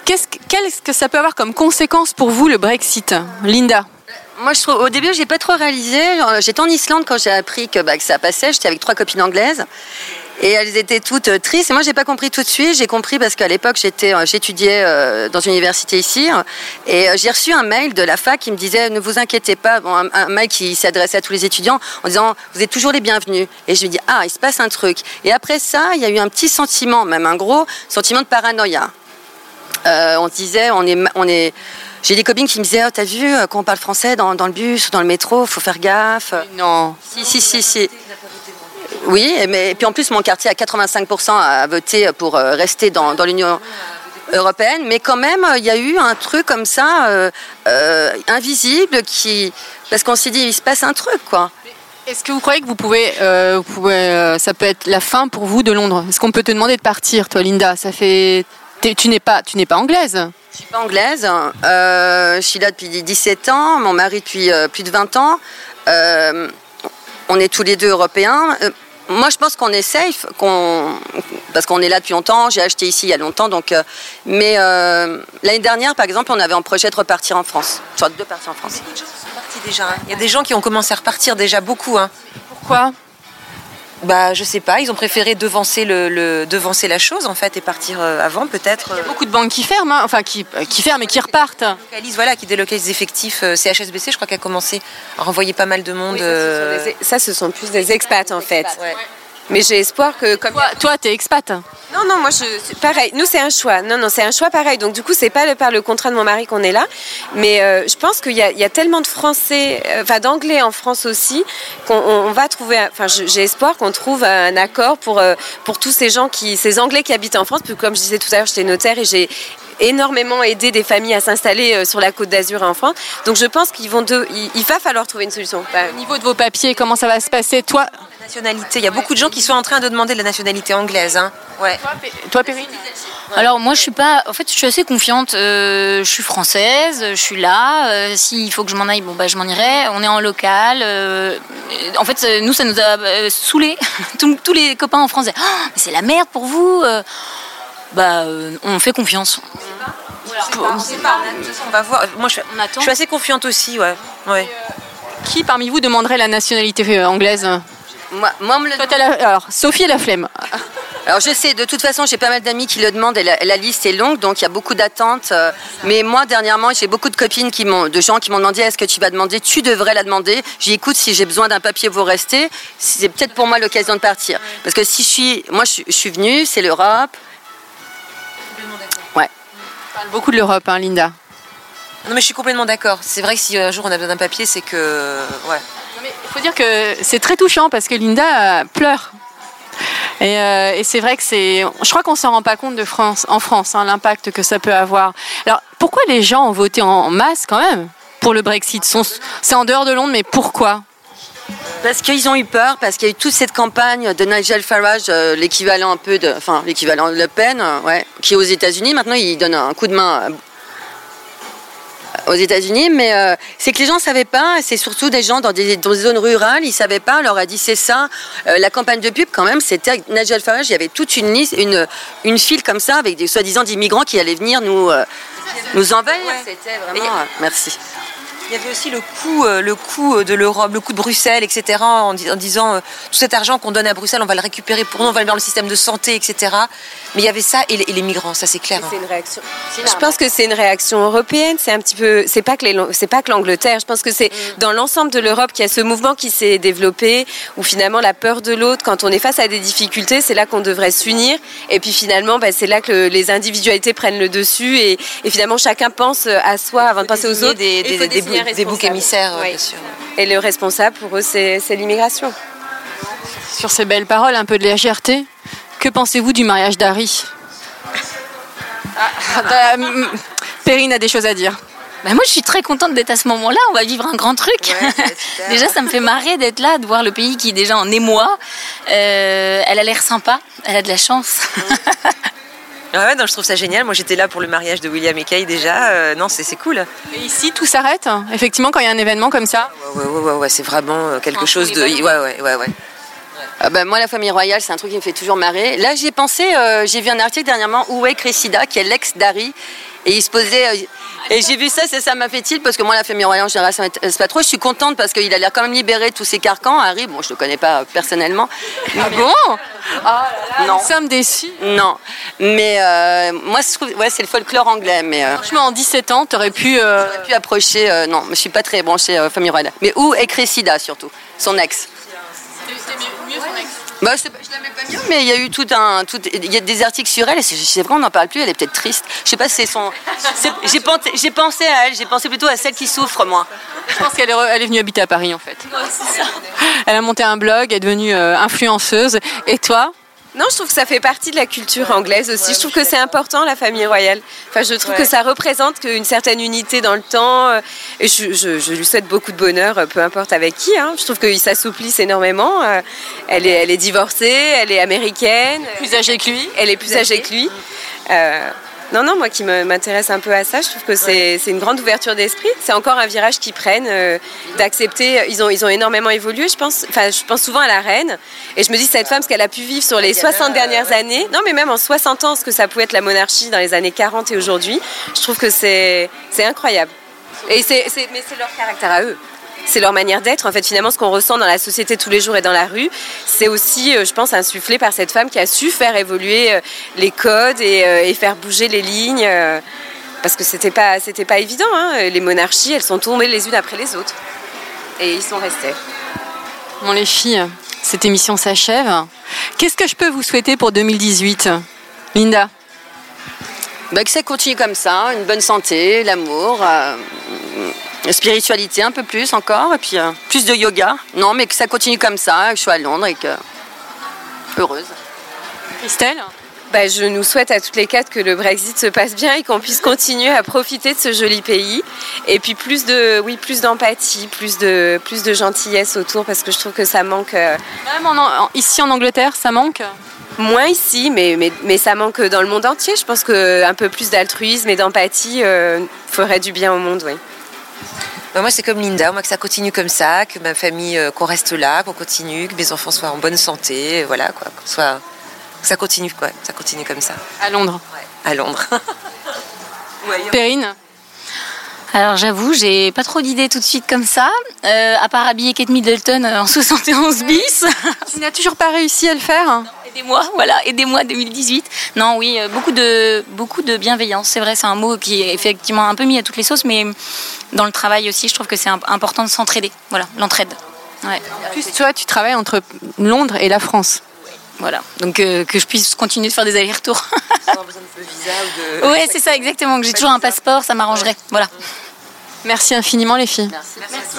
Qu'est-ce que, qu'est-ce que ça peut avoir comme conséquence pour vous, le Brexit Linda? Moi, je trouve, au début, j'ai pas trop réalisé. J'étais en Islande quand j'ai appris que, bah, que ça passait. J'étais avec trois copines anglaises. Et elles étaient toutes euh, tristes. Et moi, j'ai pas compris tout de suite. J'ai compris parce qu'à l'époque, j'étais, euh, j'étudiais euh, dans une université ici. Et j'ai reçu un mail de la fac qui me disait Ne vous inquiétez pas. Bon, un, un mail qui s'adressait à tous les étudiants en disant Vous êtes toujours les bienvenus. Et je me dis Ah, il se passe un truc. Et après ça, il y a eu un petit sentiment, même un gros sentiment de paranoïa. Euh, on se disait On est. On est j'ai des copines qui me disaient, oh, t'as vu, quand on parle français dans, dans le bus ou dans le métro, faut faire gaffe. Non. Si, si, si, si. Oui, et mais et puis en plus, mon quartier à 85% a voté pour euh, rester dans, dans l'Union européenne, mais quand même, il y a eu un truc comme ça, euh, euh, invisible, qui... parce qu'on s'est dit, il se passe un truc, quoi. Est-ce que vous croyez que vous pouvez, euh, vous pouvez, ça peut être la fin pour vous de Londres? Est-ce qu'on peut te demander de partir, toi, Linda? Ça fait, tu n'es pas, tu n'es pas anglaise. Je suis pas anglaise, je suis là depuis 17 ans, mon mari depuis plus de 20 ans. On est tous les deux européens. Euh, moi, je pense qu'on est safe, qu'on, parce qu'on est là depuis longtemps. J'ai acheté ici il y a longtemps, donc. euh, mais euh, l'année dernière, par exemple, on avait en projet de repartir en France, soit de partir en France. Déjà, hein. Il y a des gens qui ont commencé à repartir déjà beaucoup. Hein. Pourquoi? Bah, je sais pas, ils ont préféré devancer, le, le- devancer la chose en fait et partir euh, avant peut-être. euh, Beaucoup de banques qui ferment, hein, enfin qui, qui ferment et qui repartent. délocalisent, voilà, qui délocalisent les effectifs. euh, C'est HSBC, je crois, qui a commencé à renvoyer pas mal de monde. Oui, ça, ce sont euh, des- ça, ce sont plus des expats en fait. ouais. Mais j'ai espoir que comme Toi, toi, t'es expat. non non moi je pareil. Nous c'est un choix. Non non c'est un choix pareil. Donc du coup c'est pas le, par le contrat de mon mari qu'on est là. Mais euh, je pense qu'il y, a- y a tellement de français euh, enfin d'anglais en France aussi qu'on on- on va trouver enfin j'ai espoir qu'on trouve un accord pour euh, pour tous ces gens qui ces anglais qui habitent en France. Puis comme je disais tout à l'heure j'étais notaire et j'ai énormément aidé des familles à s'installer sur la côte d'Azur et en France. Donc je pense qu'il va falloir trouver une solution. Au niveau de vos papiers, comment ça va se passer? Toi, nationalité. Il y a beaucoup de gens qui sont en train de demander la nationalité anglaise. Hein. Ouais. Toi, Périne Alors moi, je suis pas. En fait, je suis assez confiante. je suis française. Je suis là. S'il faut que je m'en aille, bon bah je m'en irai. On est en local. en fait, nous, ça nous a saoulés. tous, les copains en France disaient oh, c'est la merde pour vous. Bah, on fait confiance. On va voir. Moi, je, je suis assez confiante aussi, ouais. ouais. Qui parmi vous demanderait la nationalité euh, anglaise? Moi, moi me le... Alors, Sophie la flemme. Alors je sais, de toute façon, j'ai pas mal d'amis qui le demandent et la, liste est longue, donc il y a beaucoup d'attentes. Euh, mais moi, dernièrement, j'ai beaucoup de copines qui m'ont, de gens qui m'ont demandé est-ce que tu vas demander? Tu devrais la demander. J'ai écoute, si j'ai besoin d'un papier, vous restez. C'est peut-être pour moi l'occasion de partir, parce que si je suis, moi, je, je suis venue, c'est l'Europe. Ouais. On parle beaucoup de l'Europe, hein, Linda. Non mais je suis complètement d'accord. C'est vrai que si un jour on a besoin d'un papier, c'est que... Ouais. Il faut dire que c'est très touchant parce que Linda euh, pleure. Euh, et, c'est vrai que c'est... Je crois qu'on s'en rend pas compte de France, en France, hein, l'impact que ça peut avoir. Alors pourquoi les gens ont voté en masse quand même pour le Brexit? C'est en dehors de Londres, mais pourquoi? Parce qu'ils ont eu peur, parce qu'il y a eu toute cette campagne de Nigel Farage, euh, l'équivalent un peu de, enfin l'équivalent de Le Pen, ouais, qui est aux États-Unis. Maintenant, il donne un coup de main aux États-Unis, mais euh, c'est que les gens ne savaient pas, c'est surtout des gens dans des, zones rurales, ils ne savaient pas, on leur a dit c'est ça. Euh, la campagne de pub, quand même, c'était Nigel Farage, il y avait toute une liste, une, une file comme ça, avec des soi-disant d'immigrants qui allaient venir nous, euh, nous envahir. C'était vraiment. merci. Il y avait aussi le coût, euh, le coût euh, de l'Europe, le coût de Bruxelles, etc. En, disant euh, tout cet argent qu'on donne à Bruxelles, on va le récupérer pour nous, on va le mettre dans le système de santé, etc. Mais il y avait ça et les, migrants, ça c'est clair. C'est une réaction. Je pense que c'est une réaction européenne. C'est un petit peu, c'est pas que c'est pas que l'Angleterre. Je pense que c'est mm. dans l'ensemble de l'Europe qu'il y a ce mouvement qui s'est développé, où finalement la peur de l'autre, quand on est face à des difficultés, c'est là qu'on devrait s'unir. Et puis finalement, bah, c'est là que les individualités prennent le dessus et, finalement chacun pense à soi avant de penser aux autres. Des, des boucs émissaires, bien sûr. Et le responsable, pour eux, c'est l'immigration. Sur ces belles paroles, un peu de légèreté, que pensez-vous du mariage d'Harry? Ah, bah, Perrine a des choses à dire. Bah moi, je suis très contente d'être à ce moment-là. On va vivre un grand truc. déjà, ça me fait marrer d'être là, de voir le pays qui est déjà en émoi. Euh, elle a l'air sympa. Elle a de la chance. Ah ouais, non, je trouve ça génial. Moi, j'étais là pour le mariage de William et Kay déjà. Euh, non, c'est cool. Et ici, tout s'arrête Effectivement, quand il y a un événement comme ça? Ouais, ouais, ouais, ouais c'est vraiment euh, quelque chose de. Ouais, ouais, ouais, ouais. Ah bah, moi, la famille royale, c'est un truc qui me fait toujours marrer. Là, j'ai pensé, euh, j'ai vu un article dernièrement où est Cressida, qui est l'ex d'Harry, et il se posait. Et j'ai vu ça, c'est ça m'a fait-il, parce que moi, la famille royale en général, ça m'intéresse pas trop. Je suis contente parce qu'il a l'air quand même libéré tous ses carcans. Harry, bon, je le connais pas personnellement. Ah bon ah Non. Nous sommes déçus. Non. Mais euh, moi, je trouve, ouais, c'est le folklore anglais. Mais, euh, Franchement, en 17 ans, tu aurais pu. Euh, pu approcher. non, je suis pas très branchée famille royale. Mais où est Cressida, surtout Son ex? C'est mieux son ex bah, je l'aimais pas mieux, mais il y a eu tout un, tout, il y a des articles sur elle et c'est vrai on n'en parle plus. Elle est peut-être triste. Je sais pas si c'est son. J'ai pensé, j'ai pensé à elle. J'ai pensé plutôt à celle qui souffre, moi. Je pense qu'elle est, elle est venue habiter à Paris en fait. Elle a monté un blog, elle est devenue euh, influenceuse. Et toi? Non, je trouve que ça fait partie de la culture anglaise aussi. je trouve que c'est important la famille royale. Enfin, je trouve que ça représente une certaine unité dans le temps. Euh, et je, lui souhaite beaucoup de bonheur, euh, peu importe avec qui. Hein. Je trouve qu'ils s'assouplissent énormément. Euh, elle est, elle est divorcée, elle est américaine. Plus âgée que lui. Elle est plus âgée que lui. Non, non, moi qui m'intéresse un peu à ça, je trouve que c'est une grande ouverture d'esprit. C'est encore un virage qu'ils prennent, euh, d'accepter. Ils ont, ils ont énormément évolué, je pense. Enfin, je pense souvent à la reine. Et je me dis, cette femme, ce qu'elle a pu vivre sur les 60 dernières années, non, mais même en 60 ans, ce que ça pouvait être la monarchie dans les années 40 et aujourd'hui, je trouve que c'est incroyable. Et c'est mais c'est leur caractère à eux c'est leur manière d'être. En fait, finalement, ce qu'on ressent dans la société tous les jours et dans la rue, c'est aussi, euh, je pense, insufflé par cette femme qui a su faire évoluer euh, les codes euh, et, faire bouger les lignes. Parce que c'était pas, pas évident. Hein. Les monarchies, elles sont tombées les unes après les autres. Et ils sont restés. Bon, les filles, cette émission s'achève. Qu'est-ce que je peux vous souhaiter pour 2018 Linda? Bah, Que ça continue comme ça, une bonne santé, l'amour, spiritualité un peu plus encore, et puis euh, plus de yoga. Non, mais que ça continue comme ça, que je sois à Londres et que. heureuse. Christelle? Bah, je nous souhaite à toutes les quatre que le Brexit se passe bien et qu'on puisse continuer à profiter de ce joli pays. Et puis plus de, oui, plus d'empathie, plus de, plus de gentillesse autour parce que je trouve que ça manque. Même ici en Angleterre, ça manque? Moins ici, mais, mais, mais, ça manque dans le monde entier. Je pense qu'un peu plus d'altruisme et d'empathie euh, ferait du bien au monde, oui. Bah, moi, c'est comme Linda, moi que ça continue comme ça, que ma famille, euh, qu'on reste là, qu'on continue, que mes enfants soient en bonne santé, voilà, quoi, soit, que ça continue, quoi, ça continue comme ça. À Londres. à Londres. Perrine. Alors j'avoue, j'ai pas trop d'idées tout de suite comme ça, euh, à part habiller Kate Middleton en 71 bis. Tu n'as toujours pas réussi à le faire Aidez-moi, voilà, aidez-moi 2018. Non, oui, euh, beaucoup de, beaucoup de bienveillance. C'est vrai, c'est un mot qui est effectivement un peu mis à toutes les sauces, mais dans le travail aussi, je trouve que c'est important de s'entraider. Voilà, l'entraide. Ouais. En plus, toi, tu travailles entre Londres et la France. Voilà, donc euh, que je puisse continuer de faire des allers-retours. Sans besoin de visa ou de. Ouais, c'est ça, exactement. Que j'ai toujours un passeport, ça m'arrangerait. Voilà. Merci infiniment, les filles. Merci.